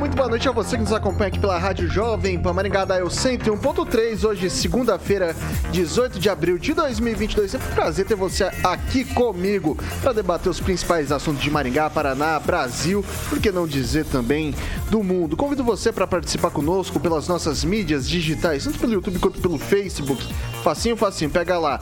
Muito boa noite a você que nos acompanha aqui pela Rádio Jovem Pan Maringá da Eu 101.3. Hoje, segunda-feira, 18 de abril de 2022. É um prazer ter você aqui comigo para debater os principais assuntos de Maringá, Paraná, Brasil, por que não dizer também do mundo. Convido você para participar conosco pelas nossas mídias digitais, tanto pelo YouTube quanto pelo Facebook. Facinho, facinho. Pega lá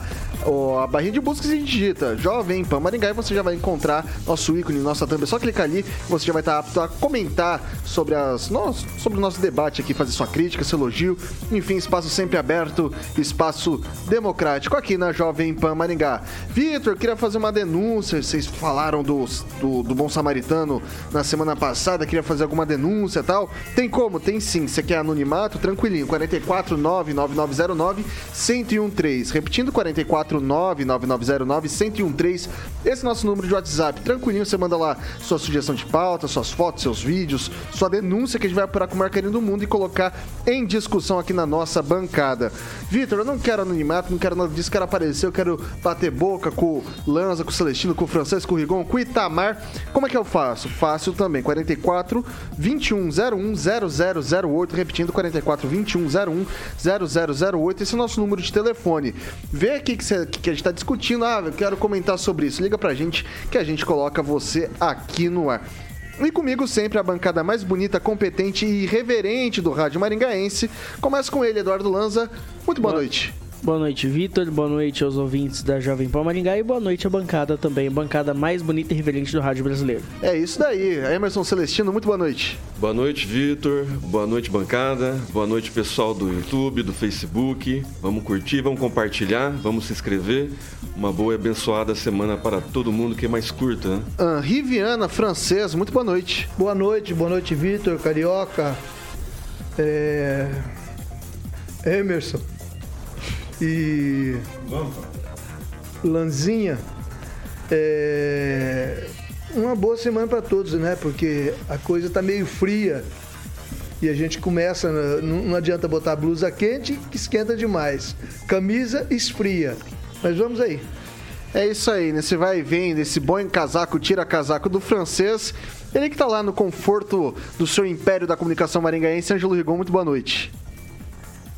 a barrinha de buscas e digita Jovem Pan Maringá e você já vai encontrar nosso ícone, nossa thumb. É só clicar ali você já vai estar apto a comentar sobre, as, nós, sobre o nosso debate aqui, fazer sua crítica, seu elogio. Enfim, espaço sempre aberto, espaço democrático aqui na Jovem Pan Maringá. Vitor, queria fazer uma denúncia. Vocês falaram do, do, do Bom Samaritano na semana passada, queria fazer alguma denúncia e tal. Tem como? Tem sim. Você quer anonimato? Tranquilinho. 449 9909 1013. Repetindo, 44 499-9909-1013. Esse é nosso número de WhatsApp. Tranquilinho, você manda lá sua sugestão de pauta, suas fotos, seus vídeos, sua denúncia que a gente vai apurar com o maior carinho do mundo e colocar em discussão aqui na nossa bancada. Vitor, eu não quero anonimato, não quero nada disso, quero aparecer, eu quero bater boca com o Lanza, com o Celestino, com o Francês, com o Rigon, com o Itamar. Como é que eu faço? Fácil também. 44 2101 0008, repetindo 44 2101 0008. Esse é o nosso número de telefone. Vê aqui que você que a gente está discutindo. Ah, eu quero comentar sobre isso. Liga pra gente que a gente coloca você aqui no ar. E comigo sempre a bancada mais bonita, competente e irreverente do Rádio Maringaense. Começa com ele, Eduardo Lanza. Muito boa, boa noite. Boa noite, Vitor. Boa noite aos ouvintes da Jovem Pan Maringá e boa noite à bancada também, a bancada mais bonita e reverente do rádio brasileiro. É isso daí. Emerson Celestino, muito boa noite. Boa noite, Vitor. Boa noite, bancada. Boa noite, pessoal do YouTube, do Facebook. Vamos curtir, vamos compartilhar, vamos se inscrever. Uma boa e abençoada semana para todo mundo que é mais curta, né? Henri Viana, francês, muito boa noite. Boa noite, boa noite, Vitor, Carioca. É... Emerson e Lanzinha. É uma boa semana para todos, né? Porque a coisa está meio fria e a gente começa, não adianta botar blusa quente que esquenta demais. Camisa esfria. Mas vamos aí. É isso aí, nesse vai e vem, nesse bom casaco, tira casaco do francês. Ele que está lá no conforto do seu império da comunicação maringaense, Ângelo Rigon, muito boa noite.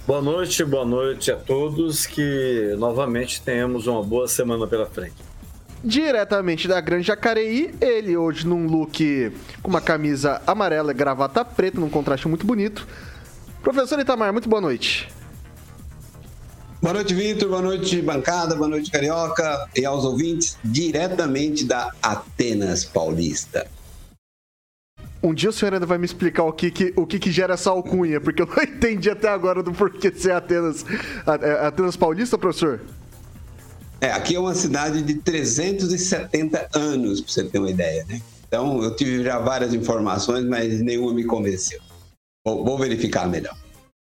Boa noite, boa noite a todos. Que novamente tenhamos uma boa semana pela frente. Diretamente da Grande Jacareí, ele hoje num look com uma camisa amarela e gravata preta, num contraste muito bonito. Professor Itamar, muito boa noite. Boa noite, Vitor. Boa noite, bancada. Boa noite, Carioca. E aos ouvintes, diretamente da Atenas Paulista. Um dia o senhor ainda vai me explicar o que, que, o que, que gera essa alcunha, porque eu não entendi até agora do porquê ser Atenas, é, Atenas Paulista, professor. É, aqui é uma cidade de 370 anos, para você ter uma ideia, né? Então, eu tive já várias informações, mas nenhuma me convenceu. Vou, vou verificar melhor.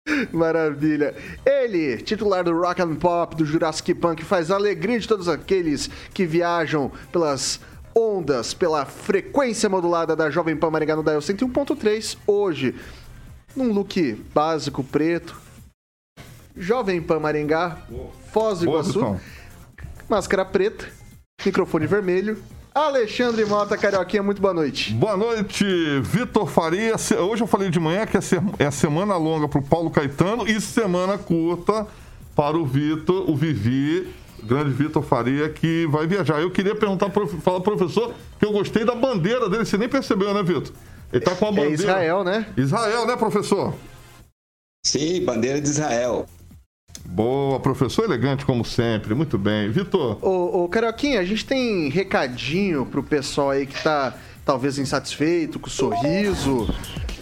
Maravilha. Ele, titular do Rock and Pop, do Jurassic Punk, faz a alegria de todos aqueles que viajam pelas ondas pela frequência modulada da Jovem Pan Maringá no Dial 101.3. Hoje, num look básico preto. Jovem Pan Maringá, Foz do Iguaçu. Máscara preta, microfone vermelho. Alexandre Mota, Carioquinha, muito boa noite. Boa noite, Vitor Faria. Hoje eu falei de manhã que é semana longa para o Paulo Caetano e semana curta para o Vitor, o Vivi grande Vitor Faria, que vai viajar. Eu queria perguntar, falar pro professor, que eu gostei da bandeira dele. Você nem percebeu, né, Vitor? Ele tá com a é bandeira. É Israel, né? Israel, né, professor? Sim, bandeira de Israel. Boa, professor elegante como sempre. Muito bem. Vitor. Ô, ô Carioquinha, a gente tem recadinho pro pessoal aí que tá talvez insatisfeito com o sorriso.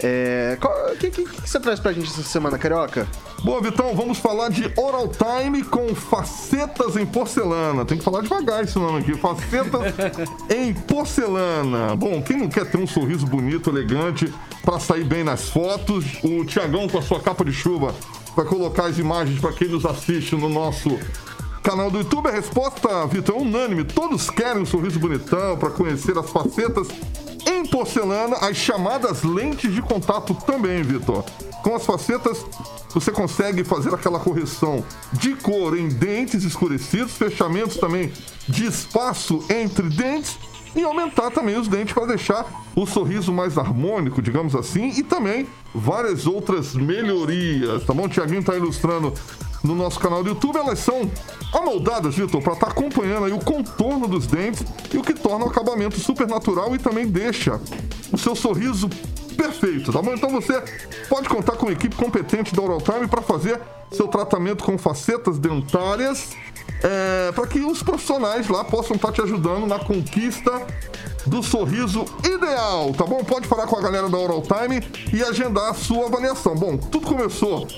É, o que, que, que, você traz pra gente essa semana, Carioca? Boa, Vitão, vamos falar de Oral Time com facetas em porcelana. Tem que falar devagar esse nome aqui. Facetas em porcelana. Bom, quem não quer ter um sorriso bonito, elegante, para sair bem nas fotos? O Tiagão, com a sua capa de chuva, vai colocar as imagens para quem nos assiste no nosso canal do YouTube. A resposta, Vitor, é unânime. Todos querem um sorriso bonitão para conhecer as facetas em porcelana, as chamadas lentes de contato também, Vitor. Com as facetas, você consegue fazer aquela correção de cor em dentes escurecidos, fechamentos também de espaço entre dentes e aumentar também os dentes para deixar o sorriso mais harmônico, digamos assim, e também várias outras melhorias, tá bom? O Tiaguinho está ilustrando no nosso canal do YouTube, elas são amoldadas, Vitor, para estar tá acompanhando aí o contorno dos dentes e o que torna o acabamento super natural e também deixa o seu sorriso perfeito, tá bom? Então você pode contar com uma equipe competente da Oral Time para fazer seu tratamento com facetas dentárias, é, para que os profissionais lá possam estar tá te ajudando na conquista do sorriso ideal, tá bom? Pode falar com a galera da Oral Time e agendar a sua avaliação. Bom, tudo começou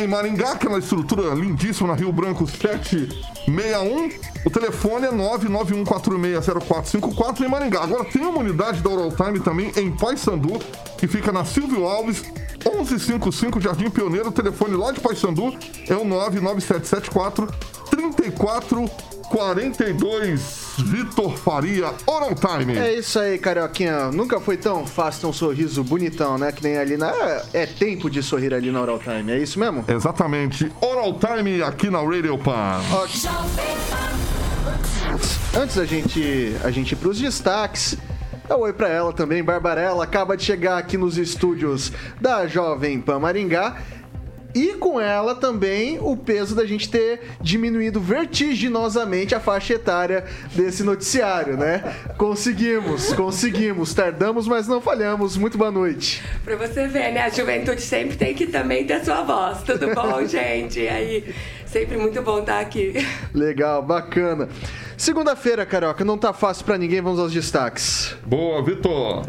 em Maringá, aquela estrutura lindíssima na Rio Branco 761. O telefone é 991460454 em Maringá. Agora tem uma unidade da Oral Time também em Paysandu, que fica na Silvio Alves 1155 Jardim Pioneiro. Telefone lá de Paysandu é o 99774 3442. Vitor Faria, Oral Time. É isso aí, Carioquinha. Nunca foi tão fácil ter um sorriso bonitão, né? Que nem ali na. É tempo de sorrir ali na Oral Time, é isso mesmo? Exatamente. Oral Time aqui na Radio Pan. Okay. Antes da gente, a gente ir pros destaques. Dá um oi pra ela também, Barbarella. Acaba de chegar aqui nos estúdios da Jovem Pan Maringá e com ela também o peso da gente ter diminuído vertiginosamente a faixa etária desse noticiário, né? Conseguimos, conseguimos, tardamos, mas não falhamos. Muito boa noite. Pra você ver, né? A juventude sempre tem que também ter sua voz. Tudo bom, gente? E aí, sempre muito bom estar aqui. Legal, bacana. Segunda-feira, Carioca, não tá fácil para ninguém, vamos aos destaques. Boa, Vitor.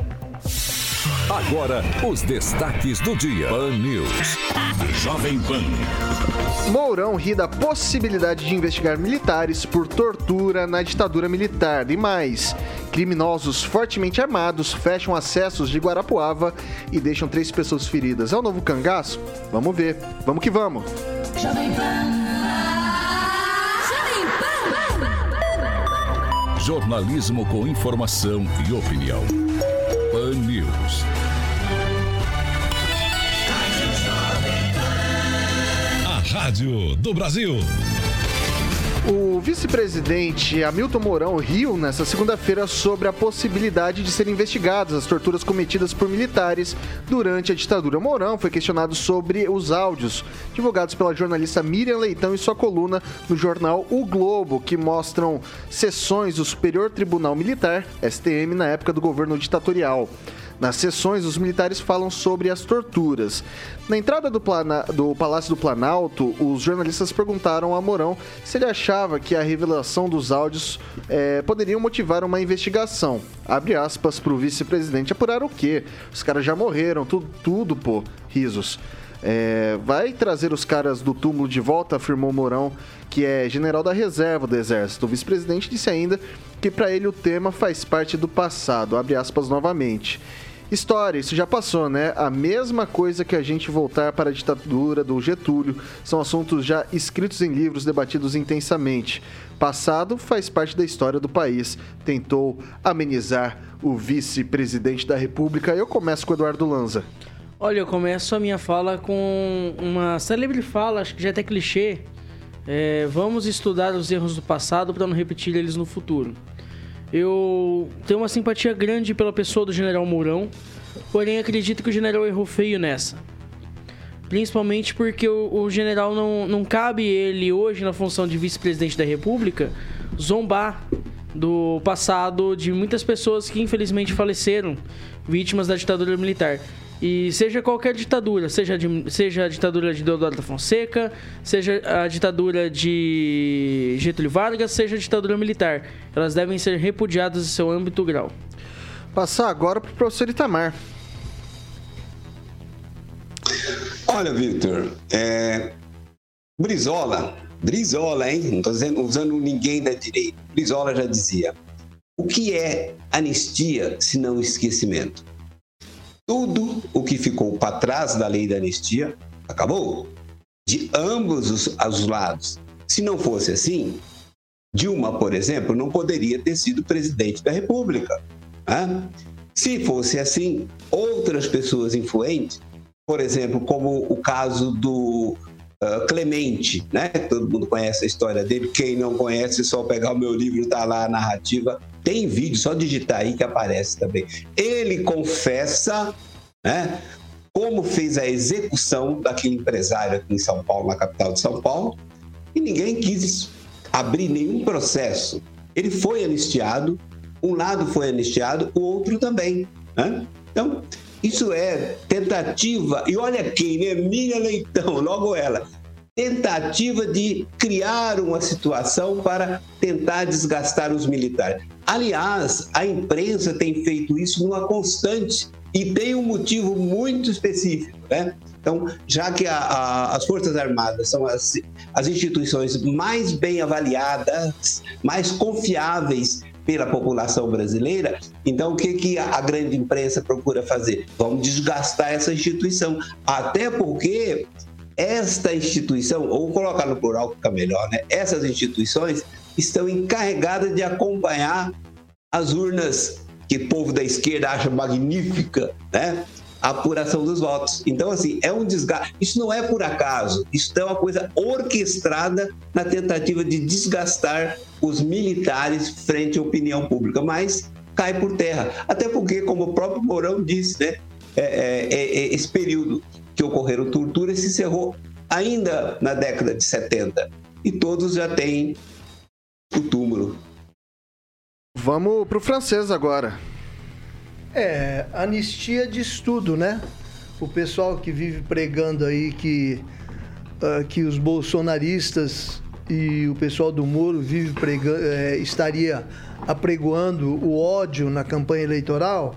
Agora, os destaques do dia. Pan News. Jovem Pan. Mourão ri da possibilidade de investigar militares por tortura na ditadura militar. E mais, criminosos fortemente armados fecham acessos de Guarapuava e deixam três pessoas feridas. É o novo cangaço? Vamos ver. Vamos que vamos. Jovem Pan. Jornalismo com informação e opinião. News. A Rádio do Brasil. O vice-presidente Hamilton Mourão riu nesta segunda-feira sobre a possibilidade de serem investigadas as torturas cometidas por militares durante a ditadura. Mourão foi questionado sobre os áudios divulgados pela jornalista Miriam Leitão em sua coluna no jornal O Globo, que mostram sessões do Superior Tribunal Militar, STM, na época do governo ditatorial. Nas sessões, os militares falam sobre as torturas. Na entrada do, plana... do Palácio do Planalto, os jornalistas perguntaram a Mourão se ele achava que a revelação dos áudios é, poderiam motivar uma investigação. Abre aspas para o vice-presidente apurar o quê? Os caras já morreram, tudo, tudo pô, risos. É, vai trazer os caras do túmulo de volta, afirmou Mourão, que é general da reserva do Exército. O vice-presidente disse ainda que para ele o tema faz parte do passado. Abre aspas novamente. História, isso já passou, né? A mesma coisa que a gente voltar para a ditadura do Getúlio. São assuntos já escritos em livros, debatidos intensamente. Passado faz parte da história do país. Tentou amenizar o vice-presidente da República. Eu começo com Eduardo Lanza. Olha, eu começo a minha fala com uma célebre fala, acho que já é até clichê. É, vamos estudar os erros do passado para não repetir eles no futuro. Eu tenho uma simpatia grande pela pessoa do General Mourão, porém acredito que o General errou feio nessa. Principalmente porque o, o general não, não cabe ele hoje na função de vice-presidente da República zombar do passado de muitas pessoas que infelizmente faleceram vítimas da ditadura militar. E seja qualquer ditadura, seja, de, seja a ditadura de Deodoro da Fonseca, seja a ditadura de Getúlio Vargas, seja a ditadura militar, elas devem ser repudiadas em seu âmbito grau. Passar agora para o professor Itamar. Olha, Victor, é... Brizola, Brizola, hein? Não estou usando ninguém da direita. Brizola já dizia: o que é anistia se não esquecimento? Tudo o que ficou para trás da lei da anistia acabou, de ambos os, os lados. Se não fosse assim, Dilma, por exemplo, não poderia ter sido presidente da República. Né? Se fosse assim, outras pessoas influentes, por exemplo, como o caso do uh, Clemente, né? Todo mundo conhece a história dele. Quem não conhece, só pegar o meu livro, tá lá a narrativa tem vídeo, só digitar aí que aparece também. Ele confessa, né? Como fez a execução daquele empresário aqui em São Paulo, na capital de São Paulo, e ninguém quis abrir nenhum processo. Ele foi anistiado, um lado foi anistiado, o outro também. Né? Então, isso é tentativa, e olha quem, né? Miriam Leitão, logo ela, tentativa de criar uma situação para tentar desgastar os militares. Aliás, a imprensa tem feito isso numa constante e tem um motivo muito específico, né? Então, já que a, a, as Forças Armadas são as, as instituições mais bem avaliadas, mais confiáveis pela população brasileira, então o que, que a, a grande imprensa procura fazer? Vamos desgastar essa instituição. Até porque esta instituição, ou colocar no plural fica melhor, né? Essas instituições estão encarregadas de acompanhar as urnas que o povo da esquerda acha magnífica, né? A apuração dos votos. Então, assim, é um desgaste. Isso não é por acaso, isso é uma coisa orquestrada na tentativa de desgastar os militares frente à opinião pública, mas cai por terra. Até porque, como o próprio Mourão disse, né? É, é, é, é esse período que ocorreram torturas se encerrou ainda na década de 70 e todos já têm o túmulo. Vamos para o francês agora. É, anistia de estudo, né? O pessoal que vive pregando aí que, uh, que os bolsonaristas e o pessoal do Moro vive pregando, é, estaria apregoando o ódio na campanha eleitoral,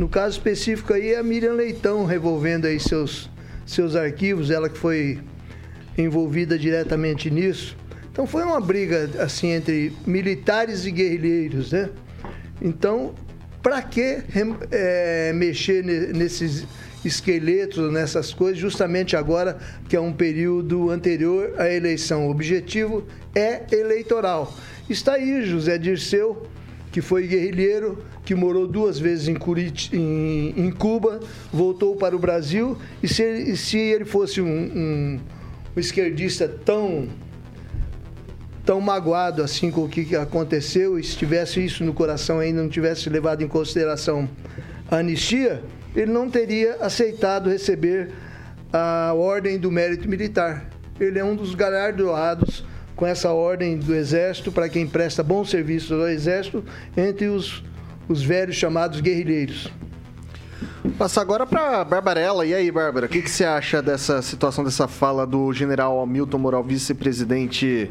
no caso específico aí é a Miriam Leitão revolvendo aí seus, seus arquivos, ela que foi envolvida diretamente nisso. Então foi uma briga assim entre militares e guerrilheiros, né? Então, para que é, mexer nesses esqueletos, nessas coisas, justamente agora que é um período anterior à eleição? O objetivo é eleitoral. Está aí José Dirceu, que foi guerrilheiro, que morou duas vezes em, Curit em, em Cuba, voltou para o Brasil, e se ele, se ele fosse um, um, um esquerdista tão tão magoado assim com o que aconteceu e se tivesse isso no coração ainda não tivesse levado em consideração a anistia, ele não teria aceitado receber a ordem do mérito militar. Ele é um dos galardoados com essa ordem do Exército para quem presta bons serviços ao Exército entre os, os velhos chamados guerrilheiros. Passar agora para Barbarella. E aí, Bárbara, o que, que você acha dessa situação, dessa fala do general Hamilton Moral, vice-presidente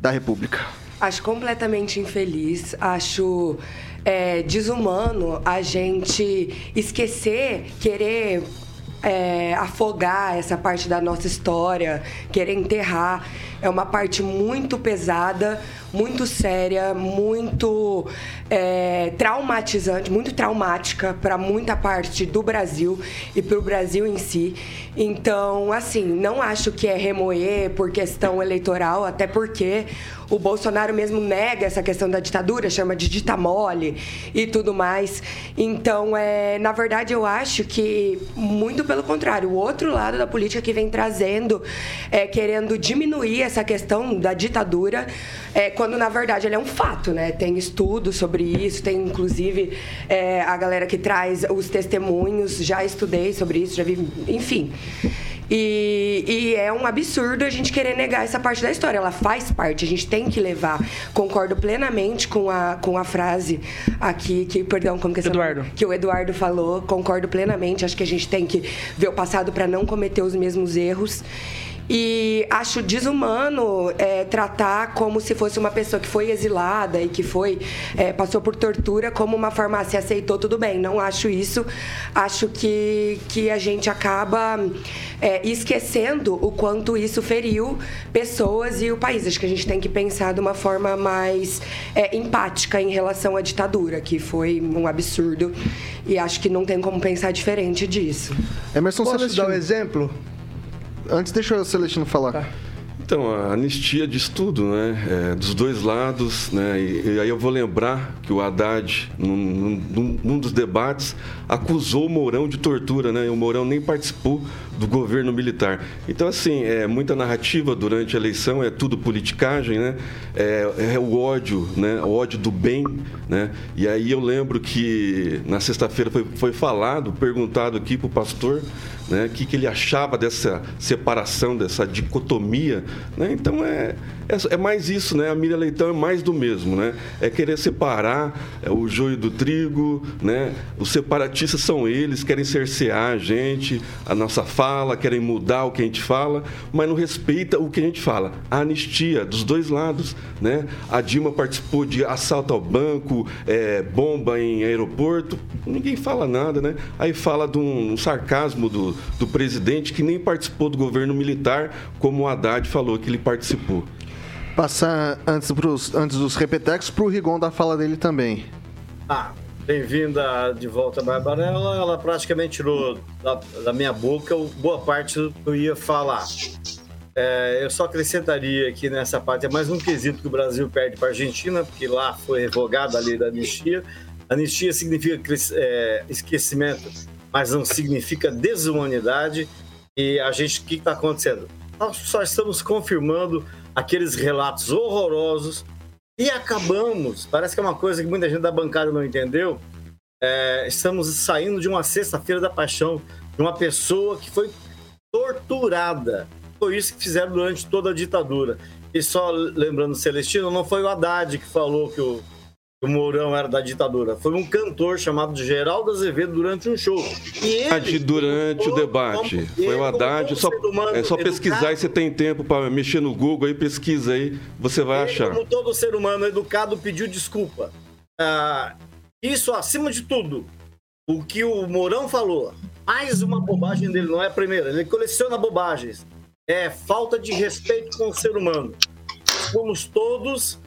da República? Acho completamente infeliz, acho é, desumano a gente esquecer, querer é, afogar essa parte da nossa história, querer enterrar. É uma parte muito pesada, muito séria, muito é, traumatizante, muito traumática para muita parte do Brasil e para o Brasil em si. Então, assim, não acho que é remoer por questão eleitoral, até porque o Bolsonaro mesmo nega essa questão da ditadura, chama de dita mole e tudo mais. Então, é, na verdade, eu acho que, muito pelo contrário, o outro lado da política que vem trazendo, é, querendo diminuir essa questão da ditadura, é, quando na verdade ele é um fato, né? Tem estudos sobre isso, tem inclusive é, a galera que traz os testemunhos, já estudei sobre isso, já vi, enfim. E, e, é um absurdo a gente querer negar essa parte da história. Ela faz parte, a gente tem que levar. Concordo plenamente com a, com a frase aqui, que, perdão, como que é Eduardo. Que o Eduardo falou. Concordo plenamente. Acho que a gente tem que ver o passado para não cometer os mesmos erros. E acho desumano é, tratar como se fosse uma pessoa que foi exilada e que foi é, passou por tortura como uma farmácia aceitou tudo bem. Não acho isso. Acho que, que a gente acaba é, esquecendo o quanto isso feriu pessoas e o país. Acho que a gente tem que pensar de uma forma mais é, empática em relação à ditadura, que foi um absurdo. E acho que não tem como pensar diferente disso. Emerson Posso Celestino. dar um exemplo? Antes, deixa o Celestino falar. Tá. Então, a anistia diz tudo, né? É, dos dois lados, né? E, e aí eu vou lembrar que o Haddad, num, num, num, dos debates, acusou o Mourão de tortura, né? E o Mourão nem participou do governo militar. Então, assim, é muita narrativa durante a eleição, é tudo politicagem, né? É, é o ódio, né? O ódio do bem, né? E aí eu lembro que na sexta-feira foi, foi falado, perguntado aqui para o pastor, né? O que, que ele achava dessa separação, dessa dicotomia, né? Então é, é, é, mais isso, né? A Miriam Leitão é mais do mesmo, né? É querer separar é, o joio do trigo, né? Os separatistas são eles, querem cercear a gente, a nossa fala, querem mudar o que a gente fala, mas não respeita o que a gente fala. A anistia dos dois lados, né? A Dilma participou de assalto ao banco, é, bomba em aeroporto, ninguém fala nada, né? Aí fala de um, um sarcasmo do, do presidente que nem participou do governo militar, como o Haddad falou que ele participou passar antes, pros, antes dos repetecos para o Rigon da fala dele também. Ah, bem-vinda de volta, Barbarella. Ela praticamente tirou da, da, minha boca boa parte do que eu ia falar. É, eu só acrescentaria aqui nessa parte, é mais um quesito que o Brasil perde para a Argentina, porque lá foi revogada a lei da anistia. Anistia significa é, esquecimento, mas não significa desumanidade. E a gente, o que está acontecendo? Nós só estamos confirmando aqueles relatos horrorosos e acabamos. Parece que é uma coisa que muita gente da bancada não entendeu. É, estamos saindo de uma sexta-feira da paixão de uma pessoa que foi torturada. Foi isso que fizeram durante toda a ditadura. E só lembrando, Celestino, não foi o Haddad que falou que o o Mourão era da ditadura. Foi um cantor chamado Geraldo Azevedo durante um show. E ele, durante o debate. Como, foi o Haddad. Só, é só pesquisar e você tem tempo para mexer no Google aí, pesquisa aí, você vai ele, achar. Como todo ser humano educado pediu desculpa. Ah, isso acima de tudo. O que o Mourão falou, mais uma bobagem dele, não é a primeira. Ele coleciona bobagens. É falta de respeito com o ser humano. Somos todos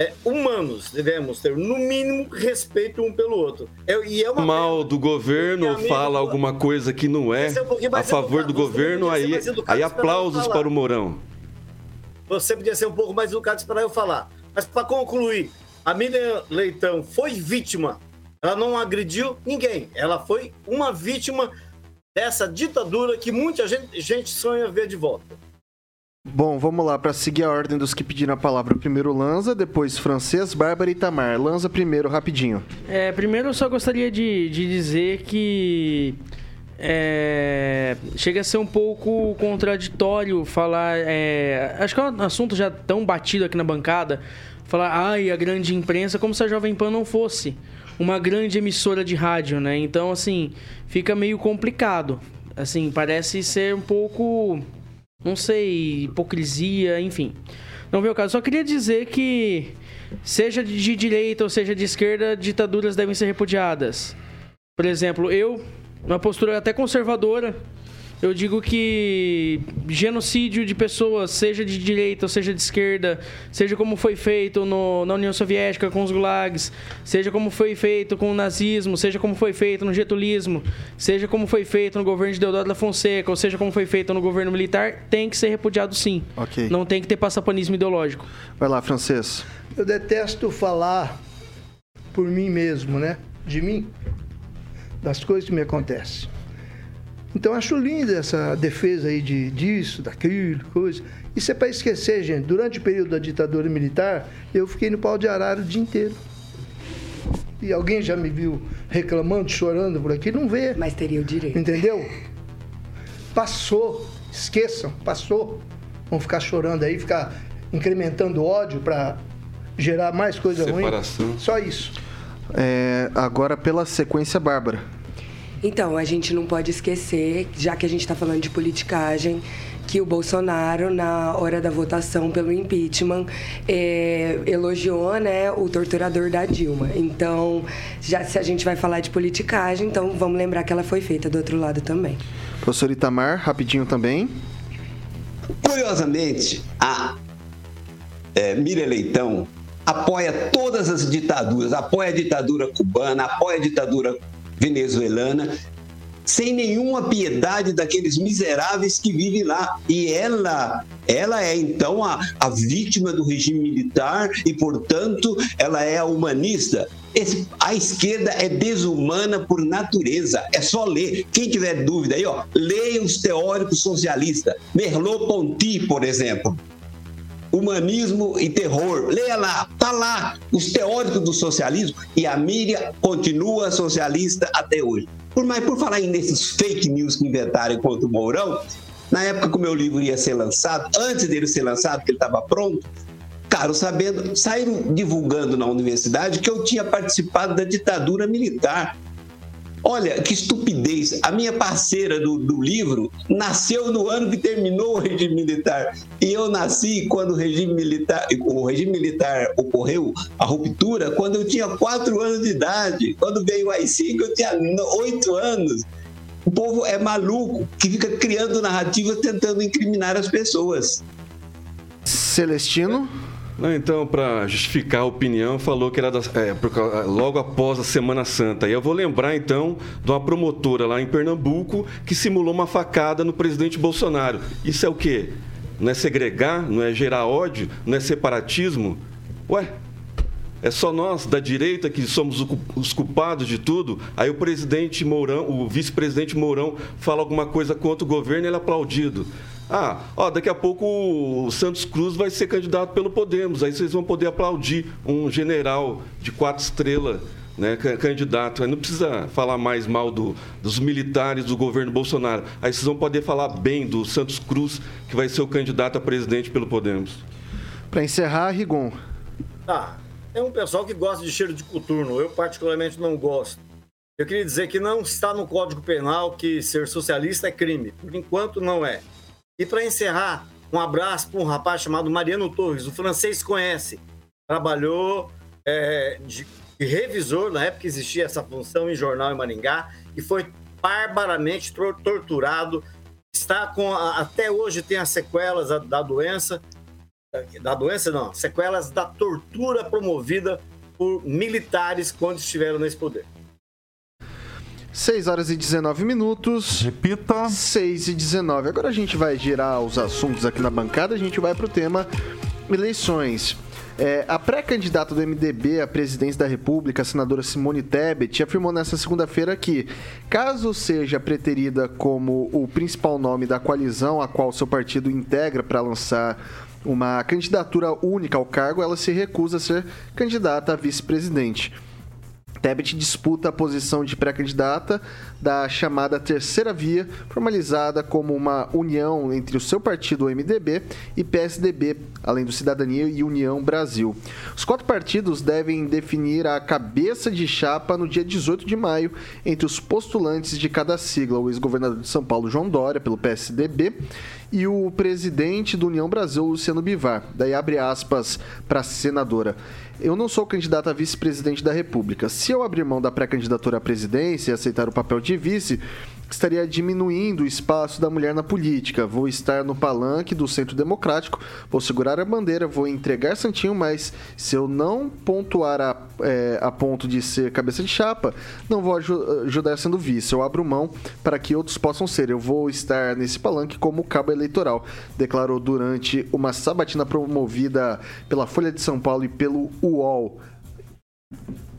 é, humanos devemos ter, no mínimo, respeito um pelo outro. É, e é uma Mal do governo fala alguma coisa que não é, é um a favor do governo, aí, aí aplausos para o Mourão. Você podia ser um pouco mais educado para eu falar. Mas para concluir, a Miriam Leitão foi vítima. Ela não agrediu ninguém. Ela foi uma vítima dessa ditadura que muita gente, gente sonha ver de volta. Bom, vamos lá, para seguir a ordem dos que pediram a palavra. Primeiro Lanza, depois Francês, Bárbara e Tamar. Lanza primeiro, rapidinho. É, primeiro eu só gostaria de, de dizer que é, chega a ser um pouco contraditório falar. É, acho que é um assunto já tão batido aqui na bancada. Falar, ai, a grande imprensa, como se a Jovem Pan não fosse uma grande emissora de rádio, né? Então, assim, fica meio complicado. Assim, parece ser um pouco não sei, hipocrisia, enfim. Não veio o caso. Só queria dizer que, seja de direita ou seja de esquerda, ditaduras devem ser repudiadas. Por exemplo, eu, uma postura até conservadora, eu digo que genocídio de pessoas, seja de direita ou seja de esquerda, seja como foi feito no, na União Soviética com os gulags, seja como foi feito com o nazismo, seja como foi feito no getulismo, seja como foi feito no governo de Deodoro da Fonseca, ou seja como foi feito no governo militar, tem que ser repudiado sim. Okay. Não tem que ter passapanismo ideológico. Vai lá, francês. Eu detesto falar por mim mesmo, né? De mim, das coisas que me acontecem. Então acho linda essa defesa aí de disso, daquilo, coisa. Isso é para esquecer, gente. Durante o período da ditadura militar, eu fiquei no pau de arara o dia inteiro. E alguém já me viu reclamando, chorando por aqui? Não vê. Mas teria o direito. Entendeu? Passou. Esqueçam, passou. Vão ficar chorando aí, ficar incrementando ódio para gerar mais coisa Separação. ruim. Só isso. É, agora pela sequência, Bárbara. Então, a gente não pode esquecer, já que a gente está falando de politicagem, que o Bolsonaro, na hora da votação pelo impeachment, é, elogiou né, o torturador da Dilma. Então, já se a gente vai falar de politicagem, então vamos lembrar que ela foi feita do outro lado também. Professor Itamar, rapidinho também. Curiosamente, a é, Mira Leitão apoia todas as ditaduras, apoia a ditadura cubana, apoia a ditadura venezuelana, sem nenhuma piedade daqueles miseráveis que vivem lá. E ela, ela é então a, a vítima do regime militar e, portanto, ela é a humanista. Esse, a esquerda é desumana por natureza. É só ler. Quem tiver dúvida aí, ó, leia os teóricos socialistas. Merleau-Ponty, por exemplo. Humanismo e terror. Leia lá, tá lá, os teóricos do socialismo e a Miriam continua socialista até hoje. Por mais por falar nesses fake news que inventaram contra o Mourão, na época que o meu livro ia ser lançado, antes dele ser lançado, que ele estava pronto, cara, sabendo, saíram divulgando na universidade que eu tinha participado da ditadura militar. Olha, que estupidez. A minha parceira do, do, livro nasceu no ano que terminou o regime militar. E eu nasci quando o regime militar, o regime militar ocorreu, a ruptura, quando eu tinha quatro anos de idade. Quando veio o AI-5, eu tinha oito anos. O povo é maluco, que fica criando narrativas tentando incriminar as pessoas. Celestino? Então, para justificar a opinião, falou que era da, é, logo após a Semana Santa. E eu vou lembrar, então, de uma promotora lá em Pernambuco que simulou uma facada no presidente Bolsonaro. Isso é o quê? Não é segregar? Não é gerar ódio? Não é separatismo? Ué, é só nós, da direita, que somos os culpados de tudo. Aí o presidente Mourão, o vice-presidente Mourão, fala alguma coisa contra o governo e ele é aplaudido. Ah, ó, daqui a pouco o Santos Cruz vai ser candidato pelo Podemos. Aí vocês vão poder aplaudir um general de quatro estrelas. Né, candidato. Aí não precisa falar mais mal do, dos militares do governo Bolsonaro. Aí vocês vão poder falar bem do Santos Cruz, que vai ser o candidato a presidente pelo Podemos. Para encerrar, Rigon. Ah, é um pessoal que gosta de cheiro de coturno. Eu, particularmente, não gosto. Eu queria dizer que não está no Código Penal que ser socialista é crime. Por enquanto, não é. E para encerrar, um abraço para um rapaz chamado Mariano Torres. O francês conhece. Trabalhou é, de, de, revisor, na época existia essa função em jornal em Maringá, e foi barbaramente torturado. Está com. Até hoje tem as sequelas da doença. Da doença, não. Sequelas da tortura promovida por militares quando estiveram nesse poder. 6 horas e 19 minutos. Repita. 6 e 19. Agora a gente vai girar os assuntos aqui na bancada. A gente vai para o tema eleições. É, a pré-candidata do MDB à presidência da República, a senadora Simone Tebet, afirmou nesta segunda-feira que, caso seja preterida como o principal nome da coalizão a qual seu partido integra para lançar uma candidatura única ao cargo, ela se recusa a ser candidata a vice-presidente. Tebet disputa a posição de pré-candidata da chamada Terceira Via, formalizada como uma união entre o seu partido, o MDB, e PSDB, além do Cidadania e União Brasil. Os quatro partidos devem definir a cabeça de chapa no dia 18 de maio entre os postulantes de cada sigla, o ex-governador de São Paulo, João Dória, pelo PSDB, e o presidente do União Brasil, Luciano Bivar. Daí abre aspas para a senadora. Eu não sou candidato a vice-presidente da República. Se eu abrir mão da pré-candidatura à presidência e aceitar o papel de vice, estaria diminuindo o espaço da mulher na política. Vou estar no palanque do Centro Democrático, vou segurar a bandeira, vou entregar Santinho, mas se eu não pontuar a, é, a ponto de ser cabeça de chapa, não vou ajudar sendo vice. Eu abro mão para que outros possam ser. Eu vou estar nesse palanque como cabo eleitoral, declarou durante uma sabatina promovida pela Folha de São Paulo e pelo UOL.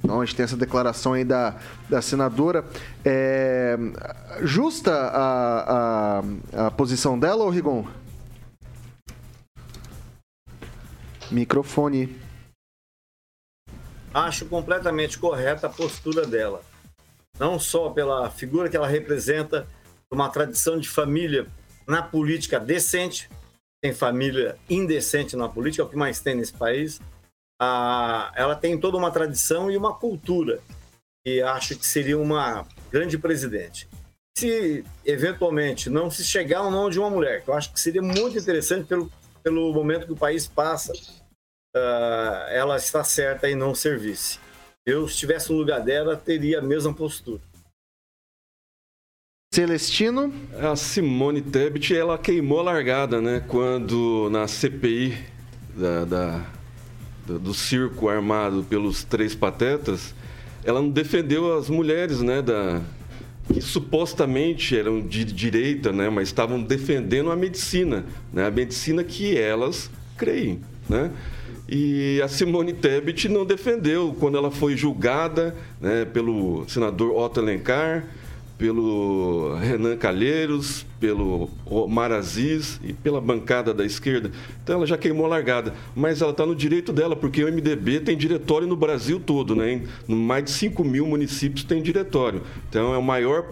Então, a gente tem essa declaração aí da, da senadora. É, justa a, a, a posição dela, ou Rigon? Microfone. Acho completamente correta a postura dela. Não só pela figura que ela representa, uma tradição de família na política decente, tem família indecente na política, é o que mais tem nesse país. Ah, ela tem toda uma tradição e uma cultura, e acho que seria uma grande presidente. Se eventualmente não se chegar ao nome de uma mulher, que eu acho que seria muito interessante pelo, pelo momento que o país passa, uh, ela está certa em não servisse. Eu, se estivesse no lugar dela, teria a mesma postura. Celestino? A Simone Tebet, ela queimou a largada, né? Quando na CPI da, da, do circo armado pelos três patetas, ela não defendeu as mulheres, né? Da, que supostamente eram de direita, né? Mas estavam defendendo a medicina, né? A medicina que elas creem, né? E a Simone Tebet não defendeu quando ela foi julgada né, pelo senador Otto Alencar, pelo Renan Calheiros, pelo Omar Aziz e pela bancada da esquerda. Então ela já queimou a largada. Mas ela está no direito dela, porque o MDB tem diretório no Brasil todo, né? Em mais de 5 mil municípios tem diretório. Então é o maior,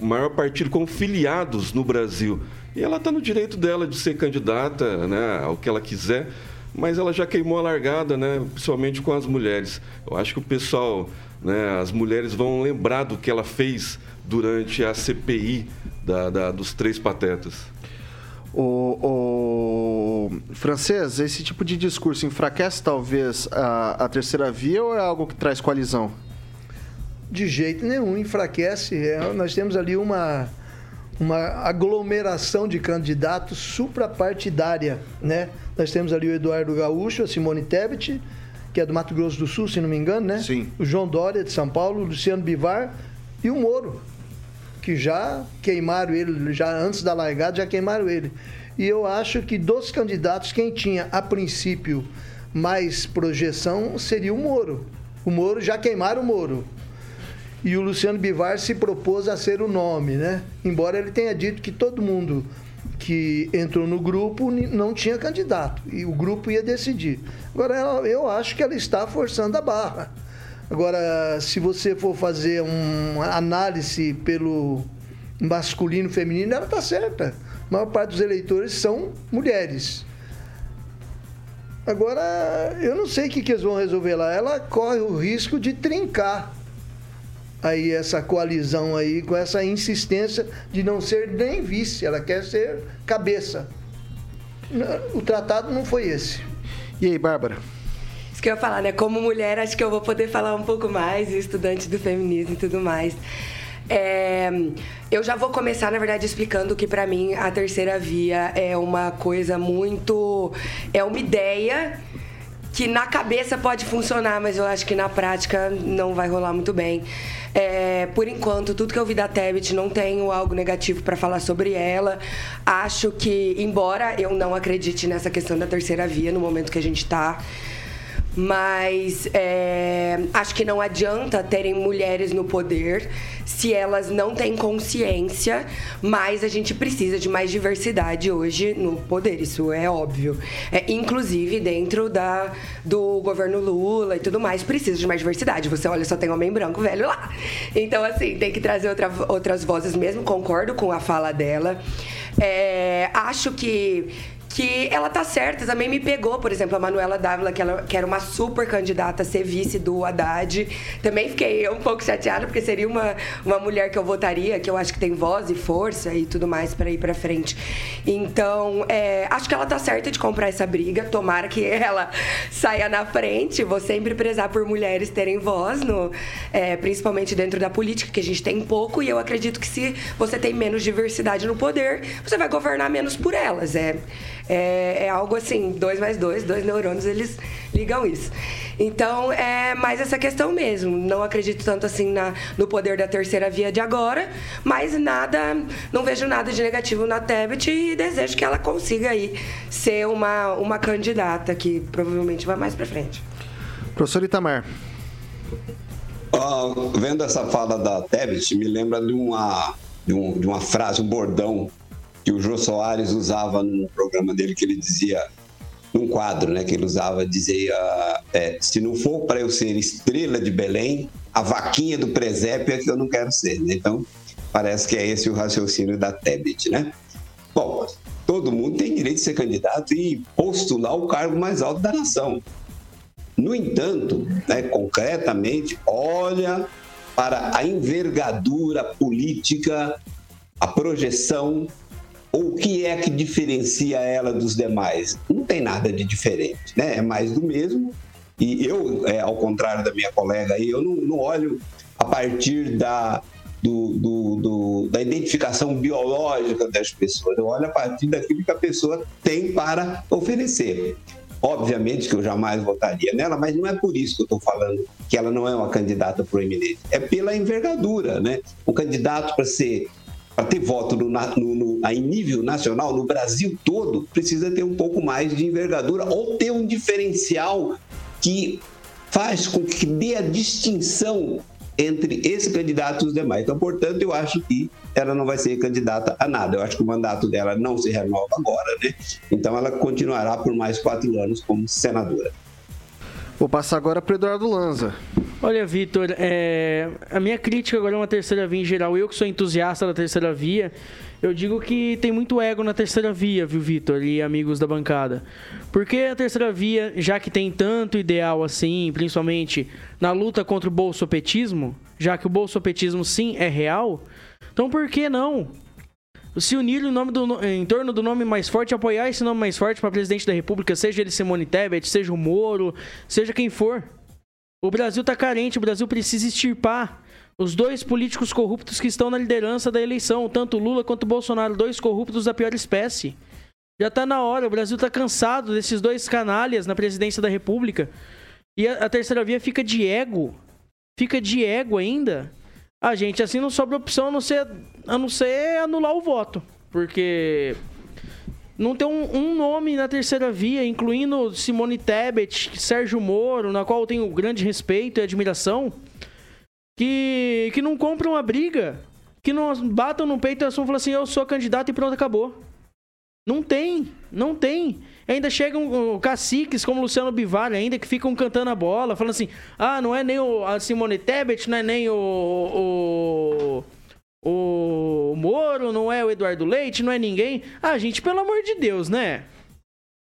maior partido com filiados no Brasil. E ela está no direito dela de ser candidata né, ao que ela quiser, mas ela já queimou a largada, né, principalmente com as mulheres. Eu acho que o pessoal, né, as mulheres vão lembrar do que ela fez durante a CPI da, da dos três patetas. O, o, francês, esse tipo de discurso enfraquece talvez a, a terceira via ou é algo que traz coalizão? De jeito nenhum, enfraquece. É, nós temos ali uma, uma aglomeração de candidatos suprapartidária, né? Nós temos ali o Eduardo Gaúcho, a Simone Tebet, que é do Mato Grosso do Sul, se não me engano, né? Sim. O João Dória, de São Paulo, o Luciano Bivar e o Moro que já queimaram ele, já antes da largada já queimaram ele. E eu acho que dos candidatos, quem tinha a princípio mais projeção seria o Moro. O Moro já queimaram o Moro. E o Luciano Bivar se propôs a ser o nome, né? Embora ele tenha dito que todo mundo que entrou no grupo não tinha candidato e o grupo ia decidir. Agora eu acho que ela está forçando a barra. Agora, se você for fazer uma análise pelo masculino feminino, ela está certa. A maior parte dos eleitores são mulheres. Agora, eu não sei o que, que eles vão resolver lá. Ela corre o risco de trincar aí essa coalizão aí com essa insistência de não ser nem vice, ela quer ser cabeça. O tratado não foi esse. E aí, Bárbara? Que eu ia falar, né? Como mulher, acho que eu vou poder falar um pouco mais, estudante do feminismo e tudo mais. É, eu já vou começar, na verdade, explicando que para mim a terceira via é uma coisa muito. é uma ideia que na cabeça pode funcionar, mas eu acho que na prática não vai rolar muito bem. É, por enquanto, tudo que eu vi da Tebet não tenho algo negativo para falar sobre ela. Acho que, embora eu não acredite nessa questão da terceira via no momento que a gente está mas é, acho que não adianta terem mulheres no poder se elas não têm consciência, mas a gente precisa de mais diversidade hoje no poder, isso é óbvio. É, inclusive dentro da, do governo Lula e tudo mais, precisa de mais diversidade. Você olha, só tem homem branco velho lá. Então, assim, tem que trazer outra, outras vozes mesmo, concordo com a fala dela. É, acho que que ela tá certa, também me pegou, por exemplo, a Manuela Dávila, que, ela, que era uma super candidata a ser vice do Haddad. Também fiquei um pouco chateada, porque seria uma, uma mulher que eu votaria, que eu acho que tem voz e força e tudo mais para ir para frente. Então, é, acho que ela tá certa de comprar essa briga. Tomara que ela saia na frente. Vou sempre prezar por mulheres terem voz, no, é, principalmente dentro da política, que a gente tem pouco. E eu acredito que se você tem menos diversidade no poder, você vai governar menos por elas. É, é, é algo assim, dois mais dois, dois neurônios, eles ligam isso. Então, é mais essa questão mesmo. Não acredito tanto assim na, no poder da terceira via de agora, mas nada, não vejo nada de negativo na Tebet e desejo que ela consiga aí ser uma, uma candidata que provavelmente vai mais para frente. Professor Itamar. Uh, vendo essa fala da Tebet, me lembra de uma, de, um, de uma frase, um bordão que o Jô Soares usava no programa dele, que ele dizia, num quadro, né, que ele usava, dizia, é, se não for para eu ser estrela de Belém, a vaquinha do presépio é que eu não quero ser, né? Então, parece que é esse o raciocínio da Tebet, né? Bom, todo mundo tem direito de ser candidato e postular o cargo mais alto da nação. No entanto, né, concretamente, olha para a envergadura política, a projeção, ou o que é que diferencia ela dos demais? Não tem nada de diferente, né? É mais do mesmo. E eu, é, ao contrário da minha colega aí, eu não, não olho a partir da, do, do, do, da identificação biológica das pessoas, eu olho a partir daquilo que a pessoa tem para oferecer. Obviamente que eu jamais votaria nela, mas não é por isso que eu estou falando que ela não é uma candidata proeminente. É pela envergadura, né? Um candidato para ser para ter voto no, no, no, em nível nacional, no Brasil todo, precisa ter um pouco mais de envergadura ou ter um diferencial que faz com que dê a distinção entre esse candidato e os demais. Então, portanto, eu acho que ela não vai ser candidata a nada. Eu acho que o mandato dela não se renova agora, né? Então, ela continuará por mais quatro anos como senadora. Vou passar agora para Eduardo Lanza. Olha, Vitor, é... a minha crítica agora é uma terceira via em geral. Eu que sou entusiasta da terceira via, eu digo que tem muito ego na terceira via, viu, Vitor e amigos da bancada. Porque a terceira via, já que tem tanto ideal assim, principalmente na luta contra o bolsopetismo, já que o bolsopetismo sim é real, então por que não se unir em, nome do, em torno do nome mais forte, apoiar esse nome mais forte para presidente da República, seja ele Simone Tebet, seja o Moro, seja quem for. O Brasil está carente, o Brasil precisa extirpar os dois políticos corruptos que estão na liderança da eleição, tanto Lula quanto Bolsonaro, dois corruptos da pior espécie. Já está na hora, o Brasil está cansado desses dois canalhas na presidência da República. E a, a terceira via fica de ego. Fica de ego ainda. Ah, gente, assim não sobra opção a não ser, a não ser anular o voto. Porque não tem um, um, nome na terceira via, incluindo Simone Tebet, Sérgio Moro, na qual eu tenho grande respeito e admiração, que, que não compram a briga, que não batam no peito e falam assim, eu sou candidato e pronto, acabou. Não tem, não tem. Ainda chegam caciques como Luciano Bivar ainda que ficam cantando a bola, falando assim: ah, não é nem o, a Simone Tebet, não é nem o, o, o Moro, não é o Eduardo Leite, não é ninguém. Ah, gente, pelo amor de Deus, né?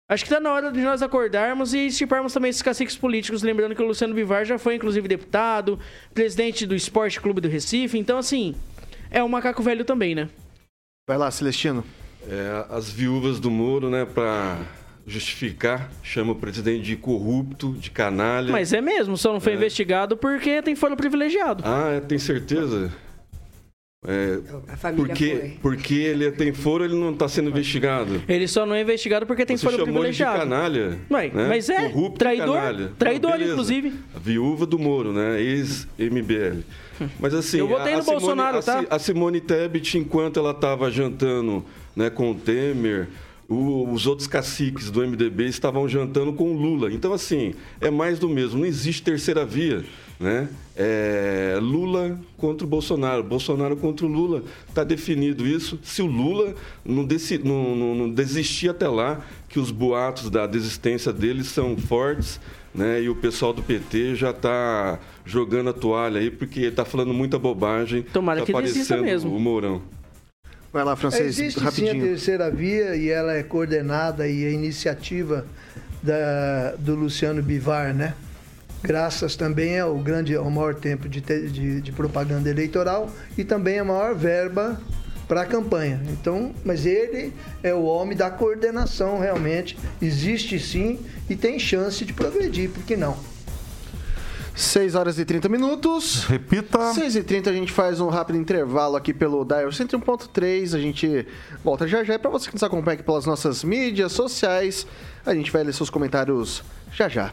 Acho que tá na hora de nós acordarmos e estiparmos também esses caciques políticos. Lembrando que o Luciano Bivar já foi, inclusive, deputado, presidente do Esporte Clube do Recife. Então, assim, é um macaco velho também, né? Vai lá, Celestino. É, as viúvas do Moro, né, para justificar, chama o presidente de corrupto, de canalha. Mas é mesmo, só não foi é. investigado porque tem foro privilegiado. Ah, é, tem certeza? É, porque, foi. porque ele tem foro, ele não está sendo investigado. Ele só não é investigado porque tem Você foro chamou privilegiado. Ele de canalha. Ué, né? Mas é, Corrupto traidor, canalha. traidor não, inclusive. A viúva do Moro, né? Ex-MBL. Mas assim, Eu votei a, no a Bolsonaro, Simone, tá? A Simone Tebet, enquanto ela estava jantando né, com o Temer, o, os outros caciques do MDB estavam jantando com o Lula. Então, assim, é mais do mesmo. Não existe terceira via. Né? É Lula contra o Bolsonaro, Bolsonaro contra o Lula. Está definido isso. Se o Lula não, não, não, não, desistir até lá, que os boatos da desistência dele são fortes, né? e o pessoal do PT já está jogando a toalha aí, porque está falando muita bobagem. Tomara tá que desista mesmo. O Mourão. Vai lá, francês, Existe rapidinho. sim a terceira via e ela é coordenada e a iniciativa da, do Luciano Bivar, né? Graças também ao grande, ao maior tempo de, de, de propaganda eleitoral e também a maior verba para a campanha. Então, mas ele é o homem da coordenação realmente. Existe sim e tem chance de progredir, por que não? 6 horas e 30 minutos. Repita. 6 e 30 a gente faz um rápido intervalo aqui pelo Dial 101.3. A gente volta já já. E para você que nos acompanha aqui pelas nossas mídias sociais, a gente vai ler seus comentários já já.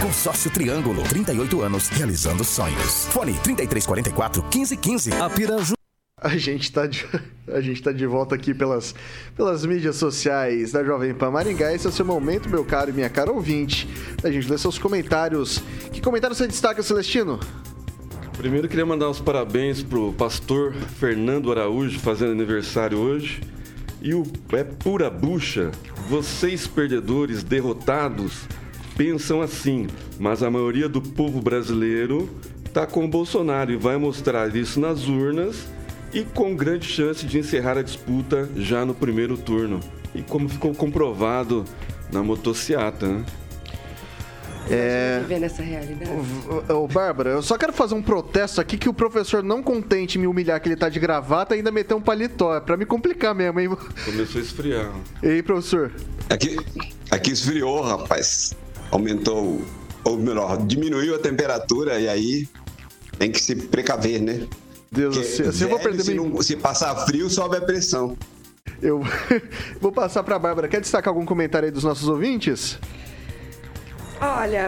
Consórcio Triângulo, 38 anos, realizando sonhos. Fone 3344 1515. A Piraju A gente tá de, a gente tá de volta aqui pelas, pelas mídias sociais da Jovem Pan Maringá. Esse é o seu momento, meu caro e minha cara ouvinte. A gente lê seus comentários. Que comentário você destaca, Celestino? Primeiro queria mandar uns parabéns pro pastor Fernando Araújo, fazendo aniversário hoje. E o é pura bucha. Vocês perdedores, derrotados, pensam assim, mas a maioria do povo brasileiro tá com o Bolsonaro e vai mostrar isso nas urnas e com grande chance de encerrar a disputa já no primeiro turno. E como ficou comprovado na motociata, né? É. Viver nessa realidade. Ô, ô, Bárbara, eu só quero fazer um protesto aqui que o professor, não contente em me humilhar que ele tá de gravata, ainda meteu um paletó. É pra me complicar mesmo, hein? Começou a esfriar. E aí, professor? Aqui, aqui esfriou, rapaz. Aumentou, ou melhor, diminuiu a temperatura e aí tem que se precaver, né? Deus, Porque se, se eu vou perder se, não- se passar frio, sobe a pressão. Eu vou passar pra Bárbara. Quer destacar algum comentário aí dos nossos ouvintes? Olha,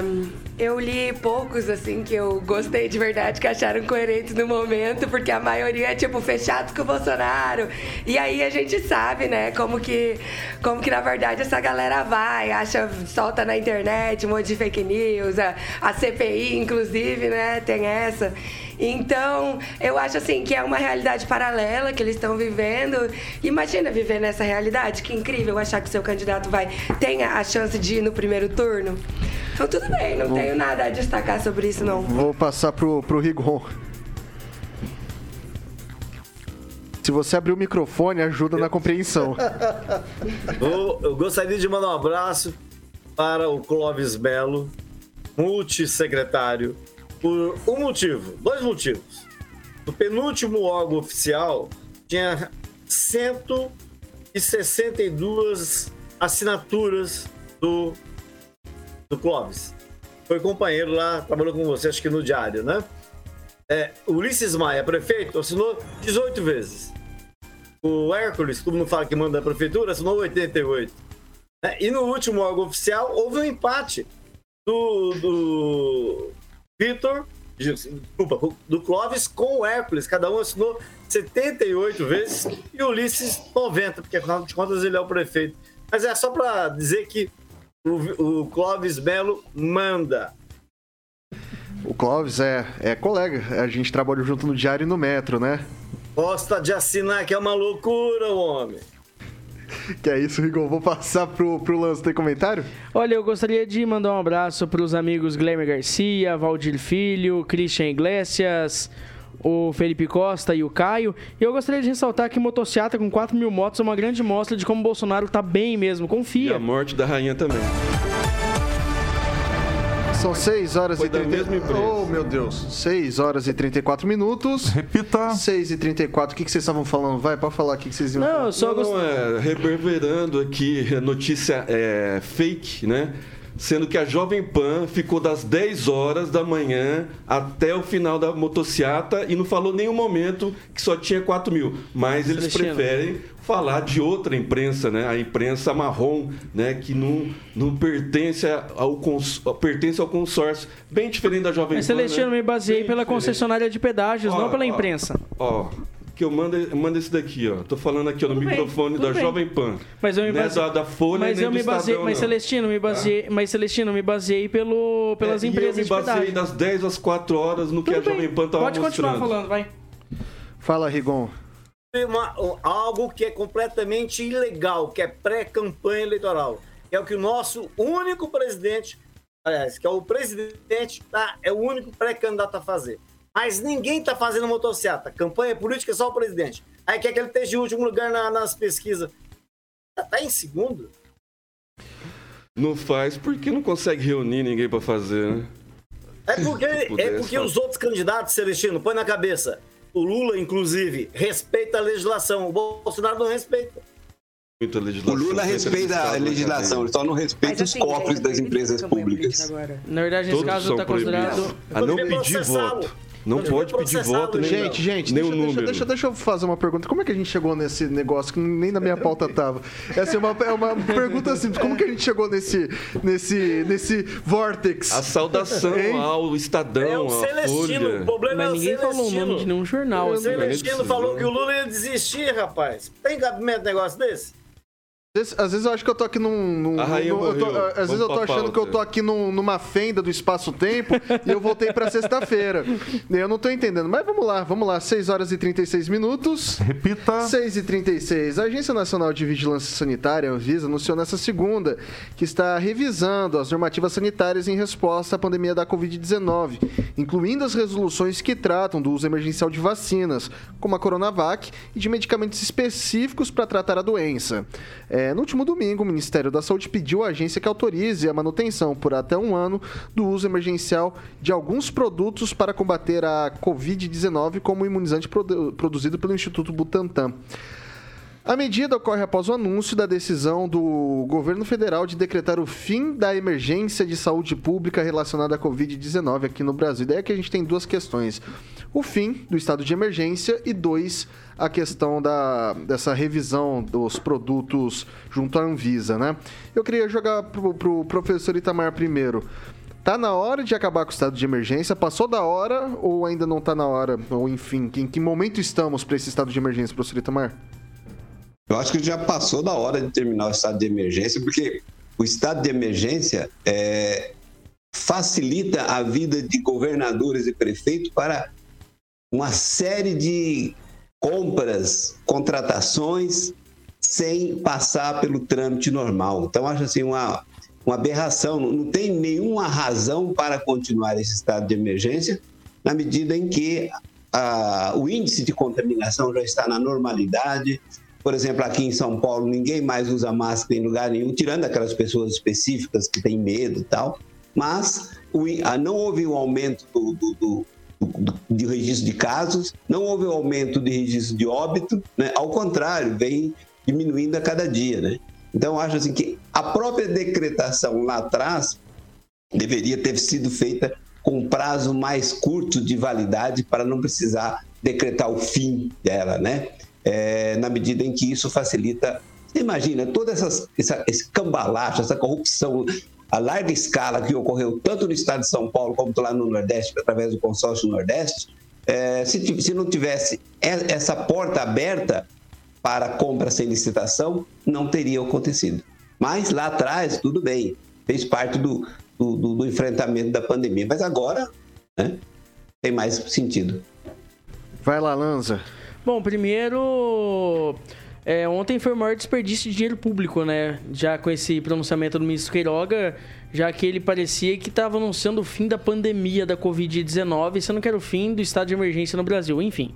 eu li poucos, assim, que eu gostei de verdade, que acharam coerentes no momento, porque a maioria é, tipo, fechado com o Bolsonaro. E aí a gente sabe, né, como que, como que na verdade essa galera vai, acha, solta na internet um monte de fake news, a, a CPI, inclusive, né, tem essa. Então, eu acho assim que é uma realidade paralela que eles estão vivendo. Imagina viver nessa realidade, que incrível achar que o seu candidato vai tenha a chance de ir no primeiro turno. Então tudo bem, não tenho nada a destacar sobre isso não. Vou passar pro, pro Rigon. Se você abrir o microfone, ajuda na compreensão. Eu, eu gostaria de mandar um abraço para o Clóvis Melo, multissecretário, por um motivo, dois motivos. No penúltimo órgão oficial, tinha 162 assinaturas do, do Clóvis. Foi companheiro lá, trabalhou com você, acho que no diário, né? É, Ulisses Maia, prefeito, assinou 18 vezes. O Hércules, todo mundo fala que manda da prefeitura, assinou 88. né? E no último órgão oficial houve um empate do, do Vitor, desculpa, do Clóvis com o Hércules. Cada um assinou 78 vezes e o Ulisses 90, porque afinal de contas ele é o prefeito. Mas é só para dizer que o, o Clóvis Melo manda. O Clóvis é, é colega. A gente trabalha junto no diário e no metro, né? Gosta de assinar, que é uma loucura, homem. Que é isso, Rigon. Vou passar pro, pro Lance. Tem comentário? Olha, eu gostaria de mandar um abraço para os amigos Glemer Garcia, Valdir Filho, Christian Iglesias, o Felipe Costa e o Caio. E eu gostaria de ressaltar que motociata com 4 mil motos é uma grande mostra de como o Bolsonaro tá bem mesmo. E Confia. a morte da rainha também. São 6 horas Foi e da 30... mesma empresa. Oh, meu Deus. 6 horas e 34 minutos. Repita. 6 e 34. O que, que vocês estavam falando? Vai, pode falar o que, que vocês iam Não, falar. eu só não, gost... não, é reverberando aqui a notícia é, fake, né? Sendo que a Jovem Pan ficou das 10 horas da manhã até o final da motociata e não falou em nenhum momento que só tinha 4 mil. Mas eles Celestino. preferem falar de outra imprensa, né? A imprensa marrom, né? Que não, não pertence, ao cons... pertence ao consórcio. Bem diferente da Jovem Mas, Pan. Celestino, né? me baseei Bem pela diferente. concessionária de pedágios, Ó, não pela ó, imprensa. Ó, que eu mando, manda esse daqui, ó. Tô falando aqui ó, no Tudo bem, microfone tudo da bem. Jovem Pan. Mas eu me é baseei... da, da Folha mas nem eu me baseei, Estadão, mas não. Celestino, me baseei, mas Celestino, me baseei pelo, pelas É, empresas e eu me baseei das 10 às 4 horas no que Tudo a Jovem bem, Pan tava Pode mostrando. continuar falando, vai. Fala, Rigon. Uma- algo que é completamente ilegal, que é pré-campanha eleitoral. Que é o que o nosso único presidente, aliás, que é o presidente, tá, é o único pré-candidato a fazer. Mas ninguém tá fazendo motocicleta. Campanha política é só o presidente. Aí quer que ele esteja em último lugar na- nas pesquisas. Tá em segundo? Não faz porque não consegue reunir ninguém pra fazer, né? É porque, é porque os outros candidatos, Celestino, põe na cabeça. O Lula, inclusive, respeita a legislação. O Bolsonaro não respeita. O legislação. Lula respeita a legislação, ele só não respeita os assim, cofres gente, das acredito empresas públicas. agora. Na verdade, nesse Todos caso está considerado. A não pedir processá-lo. voto. Não pode pedir voto, nem, Gente, gente, nem deixa, o deixa, número. deixa, deixa eu fazer uma pergunta. Como é que a gente chegou nesse negócio que nem na minha pauta tava? Essa é uma, é uma pergunta simples. Como que a gente chegou nesse, nesse, nesse vortex? A saudação Hein? ao Estadão, É o à Celestino. O Folha. problema Mas é o ninguém falou o Celestino. nome de nenhum jornal. O assim. Celestino falou que o Lula ia desistir, rapaz. Tem cabimento um negócio desse? Às vezes, às vezes eu acho que eu tô aqui num. num- num- eu tô- morreu. às vezes Vamos eu tô achando pauta. que eu tô aqui num- numa fenda do espaço-tempo e eu voltei pra sexta-feira. Eu não tô entendendo. Mas vamos lá, vamos lá. 6 horas e 36 minutos. Repita. 6 e 36 A Agência Nacional de Vigilância Sanitária, Anvisa, anunciou nessa segunda que está revisando as normativas sanitárias em resposta à pandemia da Covid-19, incluindo as resoluções que tratam do uso emergencial de vacinas, como a Coronavac, e de medicamentos específicos para tratar a doença. É, no último domingo, o Ministério da Saúde pediu à agência que autorize a manutenção por até um ano do uso emergencial de alguns produtos para combater a Covid-19, como o imunizante produ- produzido pelo Instituto Butantan. A medida ocorre após o anúncio da decisão do governo federal de decretar o fim da emergência de saúde pública relacionada à Covid-19 aqui no Brasil. Daí é que a gente tem duas questões: o fim do estado de emergência e dois, a questão da, dessa revisão dos produtos junto à Anvisa, né? Eu queria jogar pro, pro professor Itamar primeiro. Tá na hora de acabar com o estado de emergência? Passou da hora ou ainda não tá na hora? Ou enfim, em que momento estamos para esse estado de emergência, professor Itamar? Eu acho que já passou da hora de terminar o estado de emergência, porque o estado de emergência é, facilita a vida de governadores e prefeitos para uma série de compras, contratações, sem passar pelo trâmite normal. Então, acho assim uma, uma aberração. Não tem nenhuma razão para continuar esse estado de emergência, na medida em que ah, o índice de contaminação já está na normalidade. Por exemplo, aqui em São Paulo, ninguém mais usa máscara em lugar nenhum, tirando aquelas pessoas específicas que têm medo e tal. Mas o í- ah, não houve um aumento do, do, do- de registro de casos, não houve um aumento de registro de óbito, né? ao contrário, vem diminuindo a cada dia. Né? Então, acho assim que a própria decretação lá atrás deveria ter sido feita com prazo mais curto de validade para não precisar decretar o fim dela, né? É, na medida em que isso facilita. Imagina toda essas, essa, esse cambalacho, essa corrupção a larga escala que ocorreu tanto no estado de São Paulo como lá no Nordeste, através do consórcio Nordeste, é, se, se não tivesse essa porta aberta para compra sem licitação, não teria acontecido. Mas lá atrás, tudo bem, fez parte do, do, do- do enfrentamento da pandemia. Mas agora, né, tem mais sentido. Vai lá, Lanza. Bom, primeiro. É, ontem foi o maior desperdício de dinheiro público, né? Já com esse pronunciamento do ministro Queiroga, já que ele parecia que estava anunciando o fim da pandemia da Covid-19, sendo que era o fim do estado de emergência no Brasil. Enfim.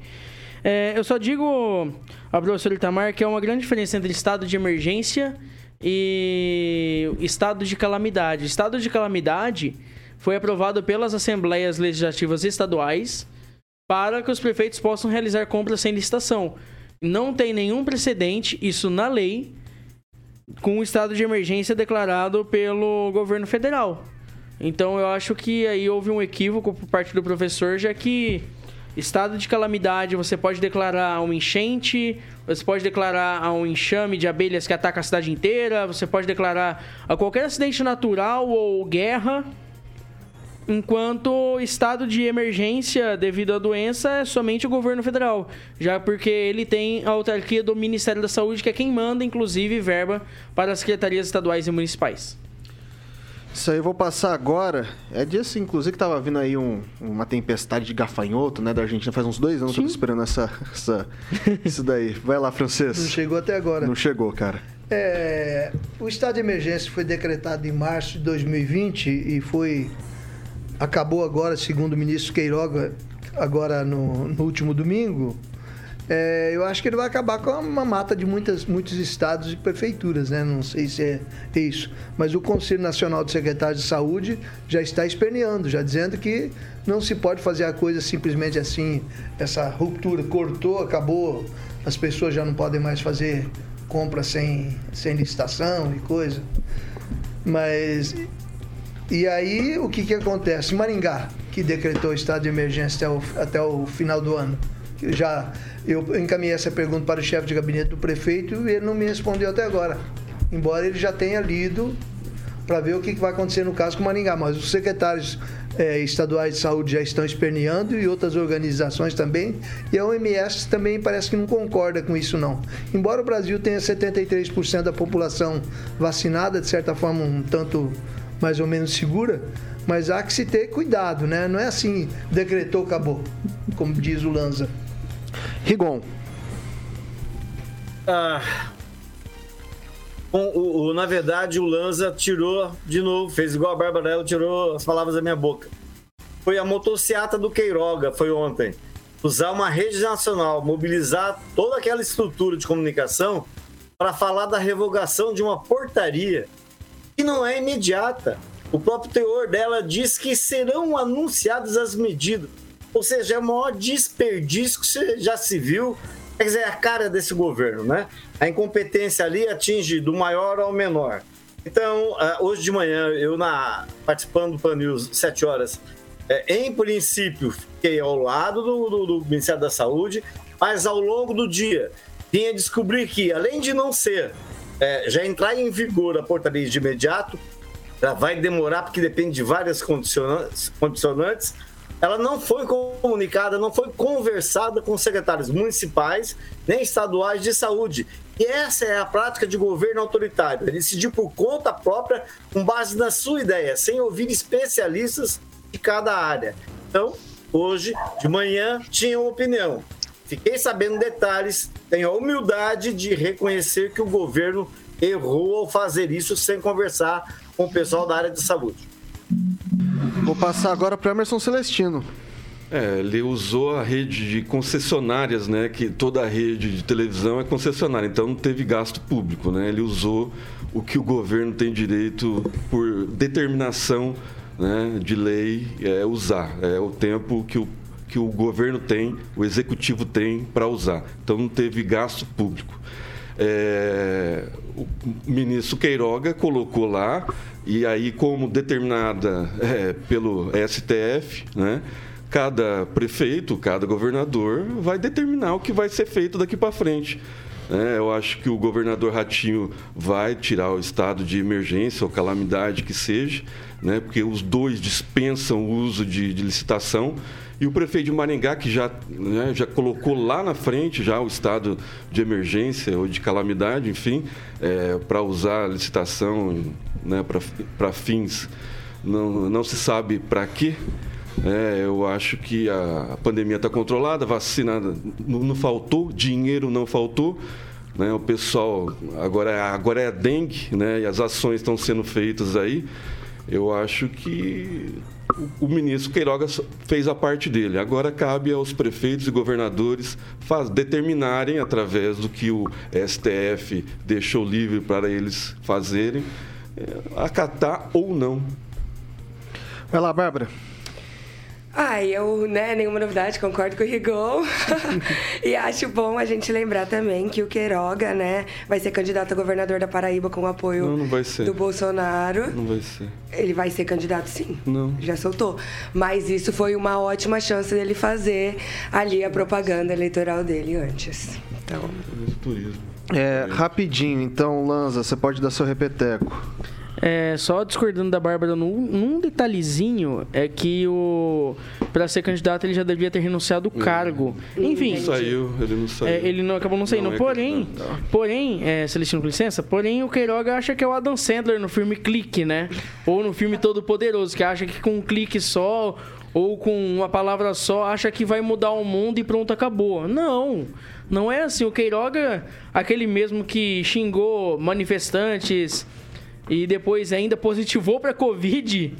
É, eu só digo ao professor Itamar que é uma grande diferença entre estado de emergência e estado de calamidade. Estado de calamidade foi aprovado pelas assembleias legislativas estaduais para que os prefeitos possam realizar compras sem licitação. Não tem nenhum precedente, isso na lei, com o estado de emergência declarado pelo governo federal. Então eu acho que aí houve um equívoco por parte do professor, já que estado de calamidade você pode declarar uma enchente, você pode declarar um enxame de abelhas que ataca a cidade inteira, você pode declarar a qualquer acidente natural ou guerra. Enquanto estado de emergência devido à doença é somente o governo federal, já porque ele tem a autarquia do Ministério da Saúde, que é quem manda, inclusive, verba para as secretarias estaduais e municipais. Isso aí eu vou passar agora. É dia assim, inclusive que tava vindo aí um- uma tempestade de gafanhoto, né, da Argentina. Faz uns dois anos que eu tô esperando essa, essa, isso daí. Vai lá, francês. Não chegou até agora. Não chegou, cara. É, o estado de emergência foi decretado em março de 2020 e foi acabou agora, segundo o ministro Queiroga, agora no, no último domingo. É, eu acho que ele vai acabar com uma mata de muitas, muitos estados e prefeituras, né? Não sei se é isso. Mas o Conselho Nacional de Secretários de Saúde já está esperneando, já dizendo que não se pode fazer a coisa simplesmente assim, essa ruptura cortou, acabou, as pessoas já não podem mais fazer compra sem, sem licitação e coisa. Mas e aí o que que acontece? Maringá. que decretou estado de emergência até o, até o final do ano? Eu já eu encaminhei essa pergunta para o chefe de gabinete do prefeito e ele não me respondeu até agora. Embora ele já tenha lido para ver o que vai acontecer no caso com Maringá. Mas os secretários eh, estaduais de saúde já estão esperneando e outras organizações também. E a OMS também parece que não concorda com isso, não. Embora o Brasil tenha 73% da população vacinada, de certa forma, um tanto mais ou menos segura, mas há que se ter cuidado, né? Não é assim, decretou, acabou, como diz o Lanza. Rigon. Ah, com o, o- na verdade, o Lanza tirou de novo, fez igual a Barbarella, tirou as palavras da minha boca. Foi a motociata do Queiroga, foi ontem. Usar uma rede nacional, mobilizar toda aquela estrutura de comunicação para falar da revogação de uma portaria que não é imediata. O próprio teor dela diz que serão anunciadas as medidas. Ou seja, é o maior desperdício que já se viu. Quer dizer, é a cara desse governo, né? A incompetência ali atinge do maior ao menor. Então, ah, hoje de manhã, eu na, participando do Pan News, 7 horas, é, em princípio, fiquei ao lado do, do- do Ministério da Saúde, mas ao longo do dia vinha descobrir que, além de não ser, é, já entrar em vigor a portaria de imediato, já vai demorar porque depende de várias condicionantes, condicionantes. Ela não foi comunicada, não foi conversada com os secretários municipais nem estaduais de saúde. E essa é a prática de governo autoritário. Ele decidir por conta própria, com base na sua ideia, sem ouvir especialistas de cada área. Então, hoje, de manhã, tinha uma opinião. Fiquei sabendo detalhes, tenho a humildade de reconhecer que o governo errou ao fazer isso sem conversar com o pessoal da área de saúde. Vou passar agora para Emerson Celestino. É, ele usou a rede de concessionárias, né? Que toda a rede de televisão é concessionária, então não teve gasto público, né? Ele usou o que o governo tem direito por determinação né, de lei é usar. É o tempo que o, que o governo tem, o executivo tem para usar. Então não teve gasto público. É, o ministro Queiroga colocou lá, e aí, como determinada é, pelo STF, né, cada prefeito, cada governador vai determinar o que vai ser feito daqui para frente. É, eu acho que o governador Ratinho vai tirar o estado de emergência ou calamidade que seja, né, porque os dois dispensam o uso de, de licitação. E o prefeito de Maringá, que já, né, já colocou lá na frente já o estado de emergência ou de calamidade, enfim, para usar a licitação né, para fins, não, não se sabe para quê. É, eu acho que a pandemia está controlada, vacina não, não faltou, dinheiro não faltou. Né? O pessoal agora, é- agora é a dengue, né? E as ações estão sendo feitas aí. Eu acho que o, ministro Queiroga fez a parte dele. Agora cabe aos prefeitos e governadores faz, determinarem, através do que o STF deixou livre para eles fazerem, é, acatar ou não. Vai lá, Bárbara. Ah, eu, né, nenhuma novidade, concordo com o Rigon. e acho bom a gente lembrar também que o Queiroga, né, vai ser candidato a governador da Paraíba com o apoio Não, não vai ser. do Bolsonaro. Não vai ser. Ele vai ser candidato, sim. Não. Já soltou. Mas isso foi uma ótima chance dele fazer ali a propaganda eleitoral dele antes. Então, Turismo. É, rapidinho, então, Lanza, você pode dar seu repeteco. É, só discordando da Bárbara num, num detalhezinho, é que o para ser candidato ele já devia ter renunciado o cargo. Enfim, Não saiu, ele não saiu. é, ele não acabou não saindo. Não é porém, candidato. porém, é, Celestino, com licença, porém o Queiroga acha que é o Adam Sandler no filme Clique, né? Ou no filme Todo Poderoso, que acha que com um clique só ou com uma palavra só acha que vai mudar o mundo e pronto, acabou. Não. Não é assim. O Queiroga, aquele mesmo que xingou manifestantes e depois ainda positivou para Covid,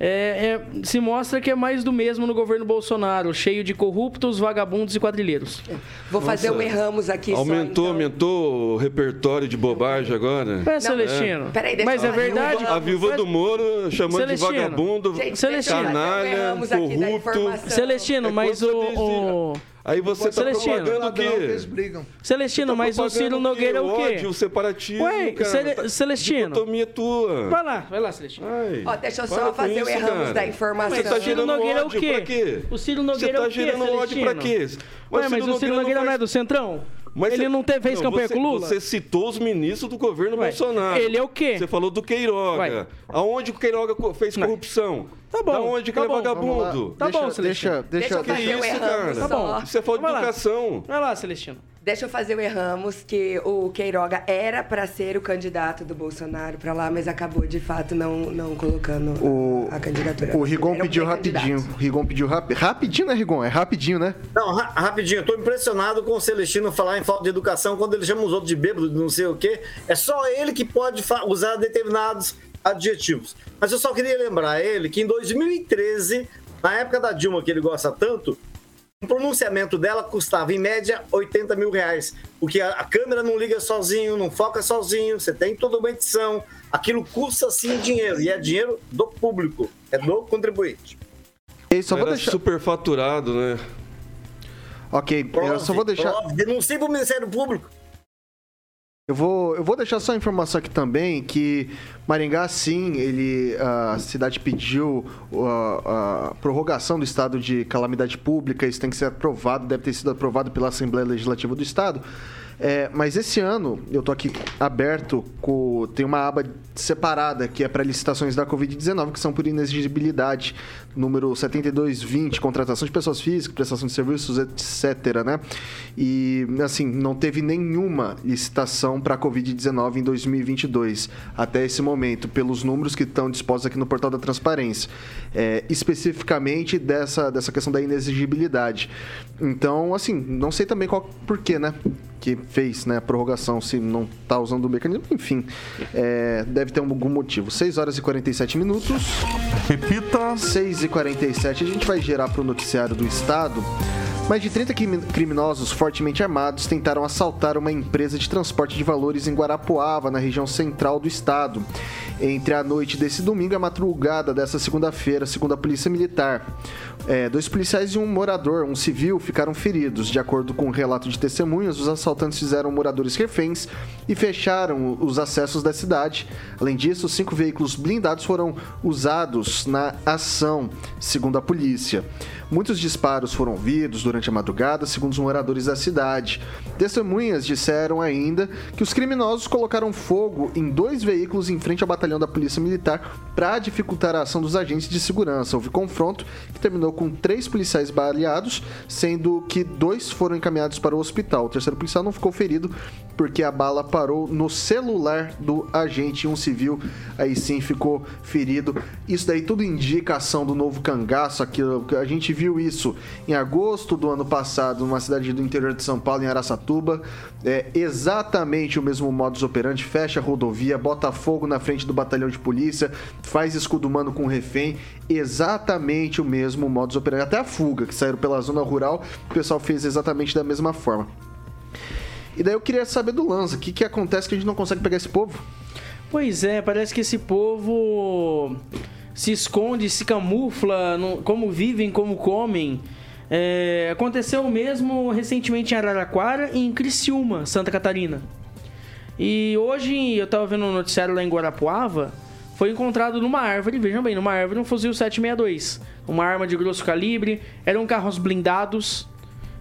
é, é, se mostra que é mais do mesmo no governo Bolsonaro, cheio de corruptos, vagabundos e quadrilheiros. vou fazer Nossa, um erramos aqui só, Aumentou, então. aumentou o repertório de bobagem agora. É, Celestino. Peraí, deixa Mas eu é verdade. A viúva Mas- do Moro chamando Celestino. de vagabundo, Gente, um canalha, erramos aqui da corrupto. informação. Celestino, É mas o, o- Aí você tá Celestino. propagando o eles quê? brigam. Celestino, Tá mas o Ciro Nogueira é o quê? Ódio, separatismo, Ué, cara. Cele- Tá- Celestino. Dicotomia tua. Vai lá, vai lá, Celestino. Ai, Ó, deixa eu só fazer o isso, erramos cara. da informação. Você tá Mas o Ciro gerando Nogueira é o ódio quê? pra quê? O Ciro Nogueira Você é tá o quê, gerando ódio pra quê? Celestino? Ué, mas o Ciro Nogueira não é do Centrão? Mas ele você- não teve, fez não, campanha você- com o Lula? Você citou os ministros do governo Ué, Bolsonaro. ele é o quê? Você falou do Queiroga. Ué. Aonde o Queiroga fez corrupção? Tá bom, Aonde que tá ele é vagabundo? Tá deixa, bom, Celestino. deixa, deixa, Deixa eu Que fazer o isso, cara? Tá bom. Isso é falta de educação. Vai lá, Celestino. Deixa eu fazer o erramos que o Queiroga era para ser o candidato do Bolsonaro para lá, mas acabou de fato não, não colocando O, a candidatura. o Rigon Era um pediu pré-candidato. rapidinho. O Rigon pediu rapidinho. Rapidinho, né, Rigon? É rapidinho, né? Não, ra- rapidinho, eu tô impressionado com o Celestino falar em falta de educação quando ele chama os outros de bêbado, de não sei o quê. É só ele que pode usar determinados adjetivos. Mas eu só queria lembrar ele que em 2013, na época da Dilma, que ele gosta tanto, um pronunciamento dela custava, em média, 80 mil reais. Porque a, a câmera não liga sozinho, não foca sozinho, você tem toda uma edição. Aquilo custa sim dinheiro, e é dinheiro do público, é do contribuinte. E só vou Era deixar. superfaturado, né? Ok, eu só vou deixar. Prove, Denuncie pro Ministério Público. Eu vou, eu vou deixar só a informação aqui também que Maringá, sim, ele, a cidade pediu a, a prorrogação do estado de calamidade pública. Isso tem que ser aprovado, deve ter sido aprovado pela Assembleia Legislativa do Estado. É, mas esse ano, eu tô aqui aberto, com, tem uma aba separada que é para licitações da Covid-19, que são por inexigibilidade, número 7220, contratação de pessoas físicas, prestação de serviços, etc. Né? E, assim, não teve nenhuma licitação para Covid-19 em 2022, até esse momento, pelos números que estão dispostos aqui no portal da transparência. É, especificamente dessa, dessa questão da inexigibilidade. Então, assim, não sei também qual porquê, né? Que fez né, a prorrogação, se não tá usando o mecanismo, enfim, é, deve ter algum motivo. 6 horas e 47 minutos. Repita. 6 e 47 a gente vai gerar para o noticiário do Estado. Mais de 30 crimi- criminosos fortemente armados tentaram assaltar uma empresa de transporte de valores em Guarapuava, na região central do estado. Entre a noite desse domingo e a madrugada dessa segunda-feira, segundo a Polícia Militar. É, dois policiais e um morador, um civil, ficaram feridos. De acordo com o relato de testemunhas, os assaltantes fizeram moradores reféns e fecharam os acessos da cidade. Além disso, cinco veículos blindados foram usados na ação, segundo a polícia. Muitos disparos foram ouvidos durante a madrugada, segundo os moradores da cidade. Testemunhas disseram ainda que os criminosos colocaram fogo em dois veículos em frente ao batalhão da Polícia Militar para dificultar a ação dos agentes de segurança. Houve confronto que terminou com três policiais baleados, sendo que dois foram encaminhados para o hospital. O terceiro policial não ficou ferido porque a bala parou no celular do agente. Um civil aí sim ficou ferido. Isso daí tudo indica a ação do novo cangaço. Aquilo, a gente viu isso em agosto do ano passado, numa cidade do interior de São Paulo, em Araçatuba. É exatamente o mesmo modus operandi: fecha a rodovia, bota fogo na frente do batalhão de polícia, faz escudo humano com refém. Exatamente o mesmo modus operandi. Até a fuga, que saíram pela zona rural, o pessoal fez exatamente da mesma forma. E daí eu queria saber do Lanza, o que, que acontece que a gente não consegue pegar esse povo? Pois é, parece que esse povo se esconde, se camufla, como vivem, como comem. É, aconteceu o mesmo recentemente em Araraquara e em Criciúma, Santa Catarina. E hoje eu tava vendo um noticiário lá em Guarapuava, foi encontrado numa árvore, vejam bem, numa árvore um fuzil 762, uma arma de grosso calibre, eram carros blindados,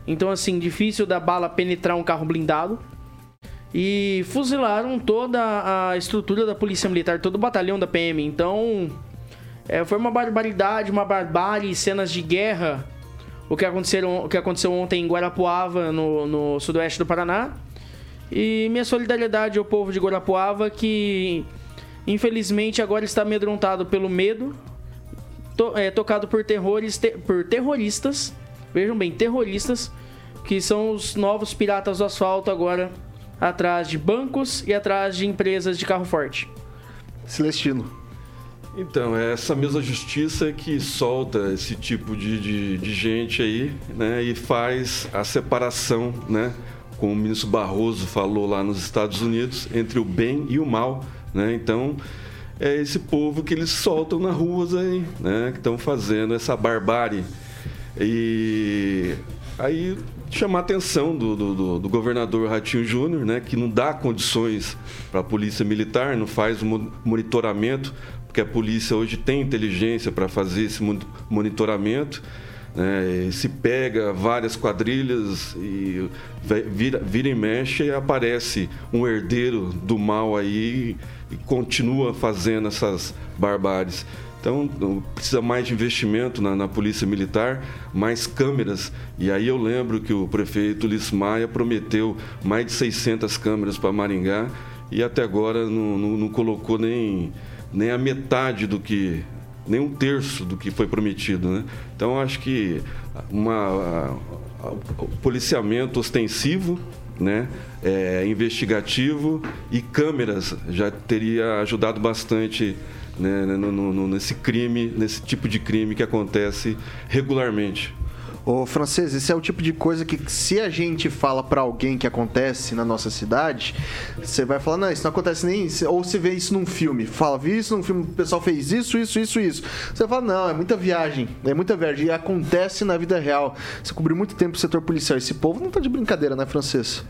então assim, difícil da bala penetrar um carro blindado. E fuzilaram toda a estrutura da Polícia Militar, todo o batalhão da PM. Então, é, foi uma barbaridade, uma barbárie, cenas de guerra. O que, aconteceram, o que aconteceu ontem em Guarapuava, no, no sudoeste do Paraná. E minha solidariedade ao povo de Guarapuava, que infelizmente agora está amedrontado pelo medo, to- é, tocado por, terrores, te- por terroristas. Vejam bem, terroristas, que são os novos piratas do asfalto agora, atrás de bancos e atrás de empresas de carro forte. Celestino. Então, é essa mesma justiça que solta esse tipo de, de, de gente aí, né? E faz a separação, né? Como o ministro Barroso falou lá nos Estados Unidos, entre o bem e o mal, né? Então, é esse povo que eles soltam nas ruas aí, né? Que estão fazendo essa barbárie. E Aí chamar a atenção do, do, do, do governador Ratinho Júnior, né, que não dá condições para a polícia militar, não faz monitoramento, porque a polícia hoje tem inteligência para fazer esse monitoramento. Né, se pega várias quadrilhas e vira, vira e mexe e aparece um herdeiro do mal aí e continua fazendo essas barbáries. Então, precisa mais de investimento na, na, Polícia Militar, mais câmeras. E aí eu lembro que o prefeito Ulisses Maia prometeu mais de 600 câmeras para Maringá e até agora não, não, não, colocou nem, nem a metade do que, nem um terço do que foi prometido. Né? Então, acho que uma, policiamento ostensivo, né? É, investigativo e câmeras já teria ajudado bastante né, no, no, nesse crime, nesse tipo de crime que acontece regularmente. Ô, francês, esse é o tipo de coisa que se a gente fala para alguém que acontece na nossa cidade, você vai falar, não, isso não acontece nem. Ou se vê isso num filme. Fala, vi isso num filme, o pessoal fez isso, isso, isso, isso. Você fala, não, é muita viagem. É muita viagem. E acontece na vida real. Você cobriu muito tempo o setor policial. Esse povo não tá de brincadeira, né, francês?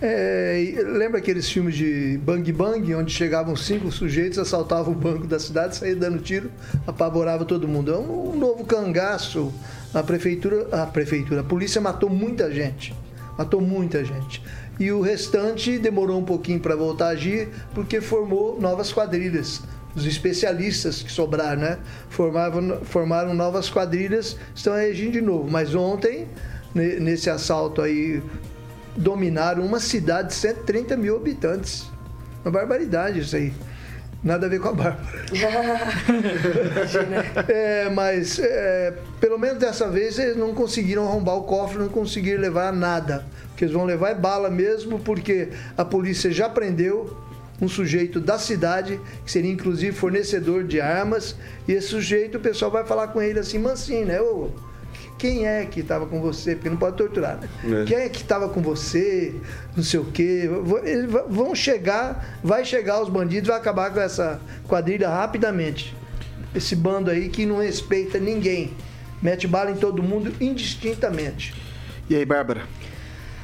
É, lembra aqueles filmes de Bang Bang, onde chegavam cinco sujeitos, assaltavam o banco da cidade, saíam dando tiro, apavorava todo mundo. É um, um novo cangaço. A prefeitura, a prefeitura, a polícia matou muita gente. Matou muita gente. E o restante demorou um pouquinho para voltar a agir, porque formou novas quadrilhas. Os especialistas que sobraram, né? Formavam, formaram novas quadrilhas, estão reagindo de novo. Mas ontem, nesse assalto aí dominaram uma cidade de 130 mil habitantes. Uma barbaridade isso aí. Nada a ver com a Bárbara. é, mas é, pelo menos dessa vez eles não conseguiram arrombar o cofre, não conseguiram levar nada. O que eles vão levar é bala mesmo, porque a polícia já prendeu um sujeito da cidade, que seria inclusive fornecedor de armas, e esse sujeito, o pessoal vai falar com ele assim, mansinho, né? Ô, quem é que estava com você, porque não pode torturar, né? É. Quem é que estava com você, não sei o quê. Eles vão chegar, vai chegar os bandidos, vai acabar com essa quadrilha rapidamente. Esse bando aí que não respeita ninguém. Mete bala em todo mundo indistintamente. E aí, Bárbara?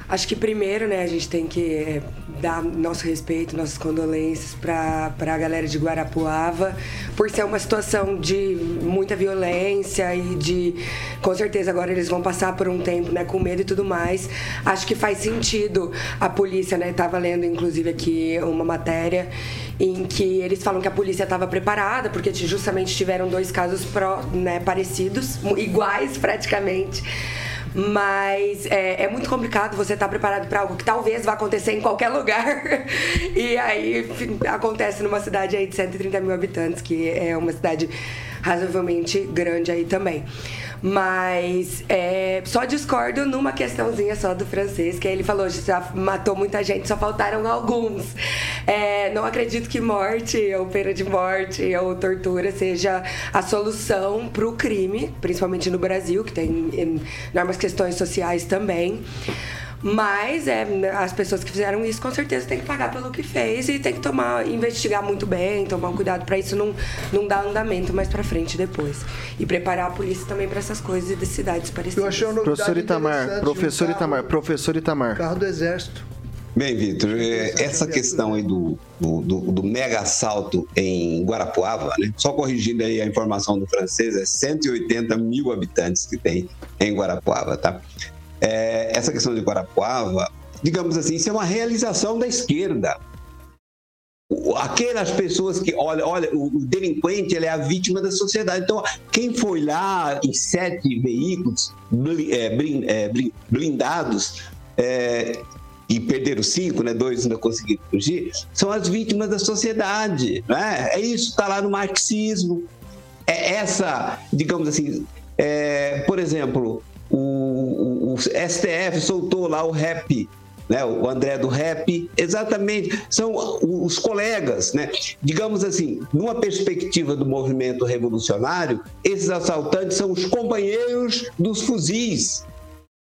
Acho que primeiro, né, a gente tem que é, dar nosso respeito, nossas condolências para a galera de Guarapuava, por ser uma situação de muita violência e de, com certeza agora eles vão passar por um tempo, né, com medo e tudo mais. Acho que faz sentido a polícia, né, tava lendo inclusive aqui uma matéria em que eles falam que a polícia estava preparada, porque justamente tiveram dois casos pró, né, parecidos, iguais praticamente mas é, é muito complicado você estar tá preparado para algo que talvez vá acontecer em qualquer lugar. e aí acontece numa cidade aí de 130 mil habitantes, que é uma cidade razoavelmente grande aí também. Mas é, só discordo numa questãozinha só do francês, que ele falou já matou muita gente, só faltaram alguns. É, não acredito que morte, ou pena de morte, ou tortura seja a solução para o crime, principalmente no Brasil, que tem enormes questões sociais também. Mas é, as pessoas que fizeram isso com certeza têm que pagar pelo que fez e tem que tomar, investigar muito bem, tomar um cuidado para isso não, não dar andamento mais para frente depois. E preparar a polícia também para essas coisas e de cidades parecidas. Eu achei uma professor Itamar, professor um carro, Itamar, professor Itamar. Carro do Exército. Bem, Vitor, é, essa questão aí do, do, do, do, mega assalto em Guarapuava, né? só corrigindo aí a informação do francês, é 180 mil habitantes que tem em Guarapuava, tá? É, essa questão de Guarapuava, digamos assim, isso é uma realização da esquerda. Aquelas pessoas que, olha, olha, o delinquente ele é a vítima da sociedade. Então, quem foi lá em sete veículos é, é, blindados é, e perderam cinco, né, dois ainda conseguiram fugir, são as vítimas da sociedade. Né? É isso, está lá no marxismo. É essa, digamos assim, é, por exemplo, o, STF soltou lá o rap né, o André do Rap, exatamente, são os colegas, né? Digamos assim, numa perspectiva do movimento revolucionário, esses assaltantes são os companheiros dos fuzis,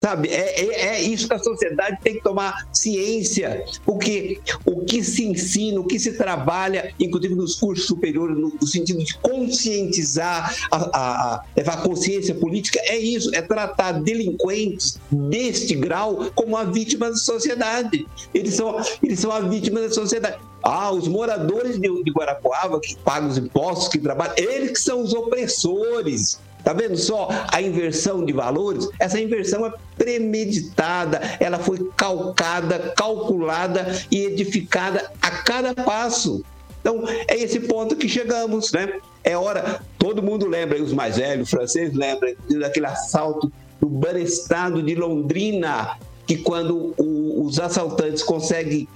Sabe, é, é, é, isso que a sociedade tem que tomar ciência, porque o que se ensina, o que se trabalha, inclusive nos cursos superiores, no, sentido de conscientizar, a, a, a, levar consciência política, é isso, é tratar delinquentes deste grau como a vítima da sociedade. Eles são, eles são a vítima da sociedade. Ah, os moradores de, de Guarapuava, que pagam os impostos, que trabalham, eles que são os opressores. Tá vendo só a inversão de valores? Essa inversão é premeditada, ela foi calcada, calculada e edificada a cada passo. Então, é esse ponto que chegamos, né? É hora, todo mundo lembra, os mais velhos, os franceses lembram daquele assalto do Banestado de Londrina, que quando o, os assaltantes conseguem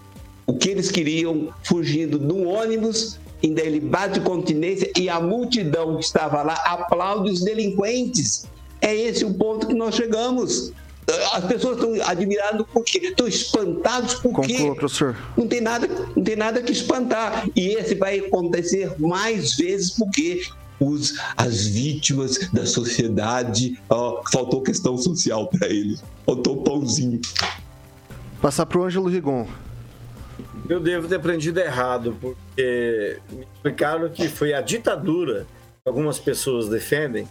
o que eles queriam fugindo no ônibus, ainda ele bate continência e a multidão que estava lá aplaude os delinquentes. É esse o ponto que nós chegamos. As pessoas estão admiradas porque estão espantados porque Conclua, professor. não tem nada, não tem nada que espantar. E esse vai acontecer mais vezes porque os, as vítimas da sociedade, ó, faltou questão social para eles, faltou pãozinho. Passar para o Ângelo Rigon. Eu devo ter aprendido errado, porque me explicaram que foi a ditadura que algumas pessoas defendem,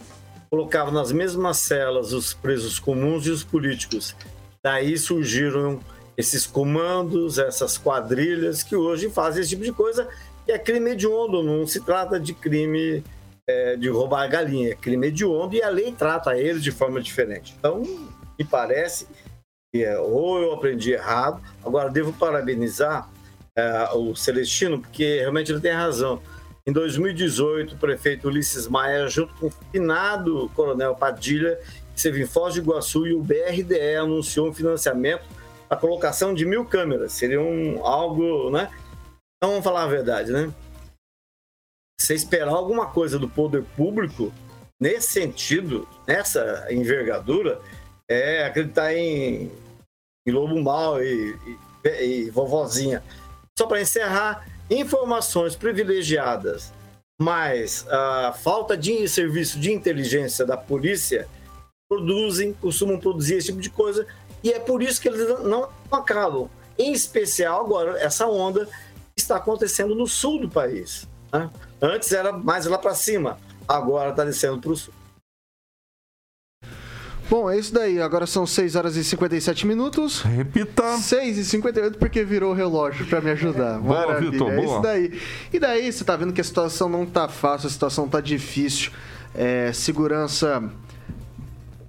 colocava nas mesmas celas os presos comuns e os políticos. Daí surgiram esses comandos, essas quadrilhas que hoje fazem esse tipo de coisa, e é crime hediondo, não se trata de crime é, de roubar a galinha, é crime hediondo e a lei trata eles de forma diferente. Então, me parece que é, ou eu aprendi errado, agora devo parabenizar é, o Celestino, porque realmente ele tem razão. Em 2018, o prefeito Ulisses Maia, junto com o finado coronel Padilha, esteve em Foz do Iguaçu e o BRDE anunciou um financiamento para a colocação de mil câmeras. Seria um, algo, né? Então, vamos falar a verdade, né? Você esperar alguma coisa do poder público nesse sentido, nessa envergadura, é acreditar em, em lobo mal e, e, e vovozinha. Só para encerrar, informações privilegiadas, mas a falta de serviço de inteligência da polícia produzem, costumam produzir esse tipo de coisa, e é por isso que eles não acabam. Em especial agora, essa onda está acontecendo no sul do país. Né? Antes era mais lá para cima, agora está descendo para o sul. Bom, é isso daí. Agora são 6 horas e 57 minutos. Repita. 6 e 58 porque virou o relógio para me ajudar. Boa, Maravilha. Vitor, É boa. isso daí. E daí, você tá vendo que a situação não tá fácil, a situação tá difícil. É, segurança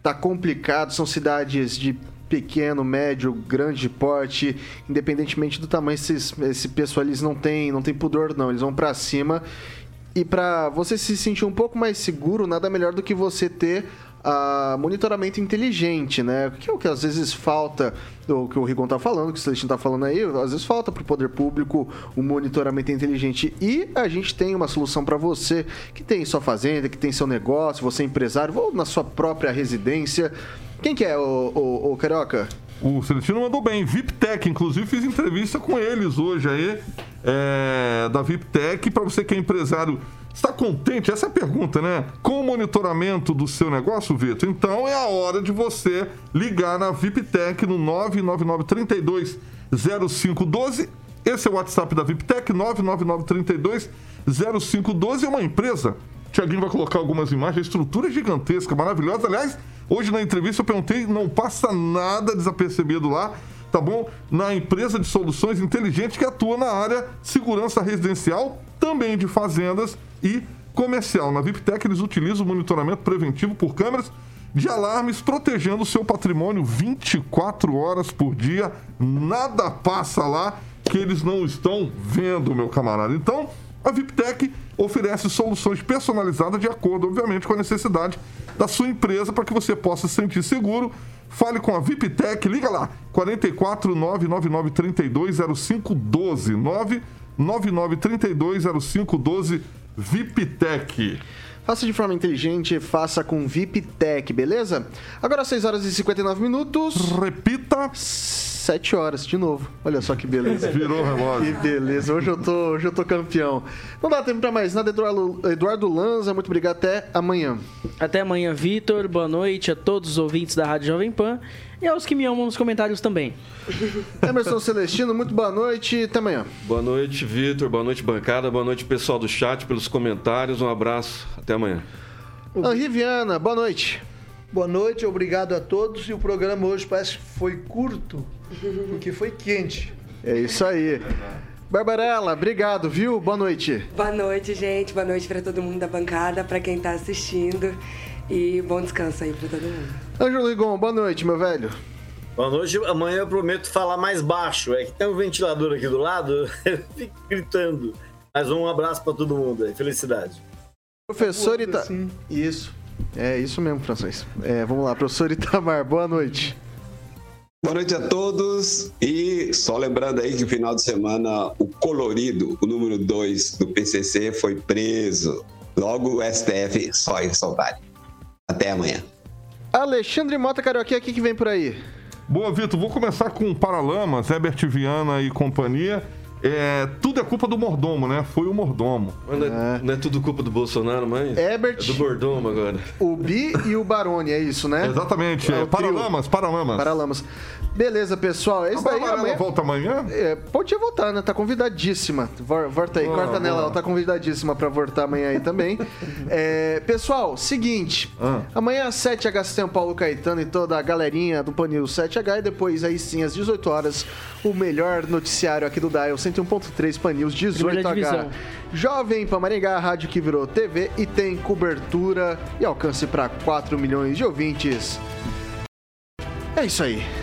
tá complicado, são cidades de pequeno, médio, grande porte, independentemente do tamanho, esses, esse pessoal eles não tem, não tem pudor não, eles vão pra cima. E pra você se sentir um pouco mais seguro, nada melhor do que você ter ah, monitoramento inteligente, né? Que é o que às vezes falta, o que o Rigon tá falando, que o Celestino tá falando aí, às vezes falta pro poder público o monitoramento inteligente. E a gente tem uma solução para você que tem sua fazenda, que tem seu negócio, você é empresário, ou na sua própria residência. Quem que é, o, o, o Carioca? O Celestino mandou bem. VIPTech, inclusive fiz entrevista com eles hoje aí, é, da VIPTech, para você que é empresário. Está contente? Essa é a pergunta, né? Com o monitoramento do seu negócio, Vitor? Então é a hora de você ligar na VIPTech no 999 32 0512. Esse é o WhatsApp da VIPTech, 999 32 0512. É uma empresa. Tiaguinho vai colocar algumas imagens. Estrutura gigantesca, maravilhosa. Aliás, hoje na entrevista eu perguntei, não passa nada desapercebido lá, tá bom? Na empresa de soluções inteligentes que atua na área segurança residencial, também de fazendas e comercial. Na VIPTech eles utilizam o monitoramento preventivo por câmeras de alarmes, protegendo o seu patrimônio 24 horas por dia. Nada passa lá que eles não estão vendo, meu camarada. Então, a VIPTech oferece soluções personalizadas de acordo, obviamente, com a necessidade da sua empresa para que você possa se sentir seguro. Fale com a VIPTech, liga lá, 44 999 32 0512 999 32 0512 VIPTech. Faça de forma inteligente, faça com VIPTech, beleza? Agora 6 horas e 59 minutos. Repita. 7 horas de novo. Olha só que beleza. Virou o relógio. Que beleza. Hoje eu tô, hoje eu tô campeão. Não dá tempo pra mais nada. Eduardo, Eduardo Lanza, muito obrigado. Até amanhã. Até amanhã, Vitor. Boa noite a todos os ouvintes da Rádio Jovem Pan e aos que me amam nos comentários também. Emerson Celestino, muito boa noite. Até amanhã. Boa noite, Vitor. Boa noite, bancada. Boa noite, pessoal do chat, pelos comentários. Um abraço. Até amanhã. Henri Viana, boa noite. Boa noite, obrigado a todos. E o programa hoje parece que foi curto, porque foi quente. É isso aí. Barbarella, obrigado, viu? Boa noite. Boa noite, gente. Boa noite para todo mundo da bancada, para quem tá assistindo. E bom descanso aí para todo mundo. Ângelo Rigon, boa noite, meu velho. Boa noite. Amanhã eu prometo falar mais baixo. É que tem um ventilador aqui do lado, eu fico gritando. Mas um abraço para todo mundo aí. Felicidade. Professor Ita... Isso. É isso mesmo, francês. É, vamos lá, professor Itamar, boa noite. Boa noite a todos. E só lembrando aí que no final de semana o colorido, o número 2 do PCC, foi preso. Logo o STF só em saudade. Até amanhã. Alexandre Mota Carioquinha, o que, que vem por aí? Boa, Vitor. Vou começar com Paralamas, Herbert Viana e companhia. É, tudo é culpa do mordomo, né? Foi o mordomo. Mas não, é, não é tudo culpa do Bolsonaro, mas. Herbert. É do mordomo agora. O Bi e o Baroni, é isso, né? Exatamente. É, Paralamas, Paralamas. Paralamas. Beleza, pessoal. É isso daí. Ela amanhã... volta amanhã? É, pode voltar, né? Tá convidadíssima. Volta aí, corta nela. Ela tá convidadíssima pra voltar amanhã aí também. é, pessoal, seguinte. Ah. Amanhã às 7h tem o Paulo Caetano e toda a galerinha do Panil 7H. E depois, aí sim, às 18 horas, o melhor noticiário aqui do Dial 101.3 Panils 18H. Jovem Pan Maringá, rádio que virou TV e tem cobertura e alcance para 4 milhões de ouvintes. É isso aí.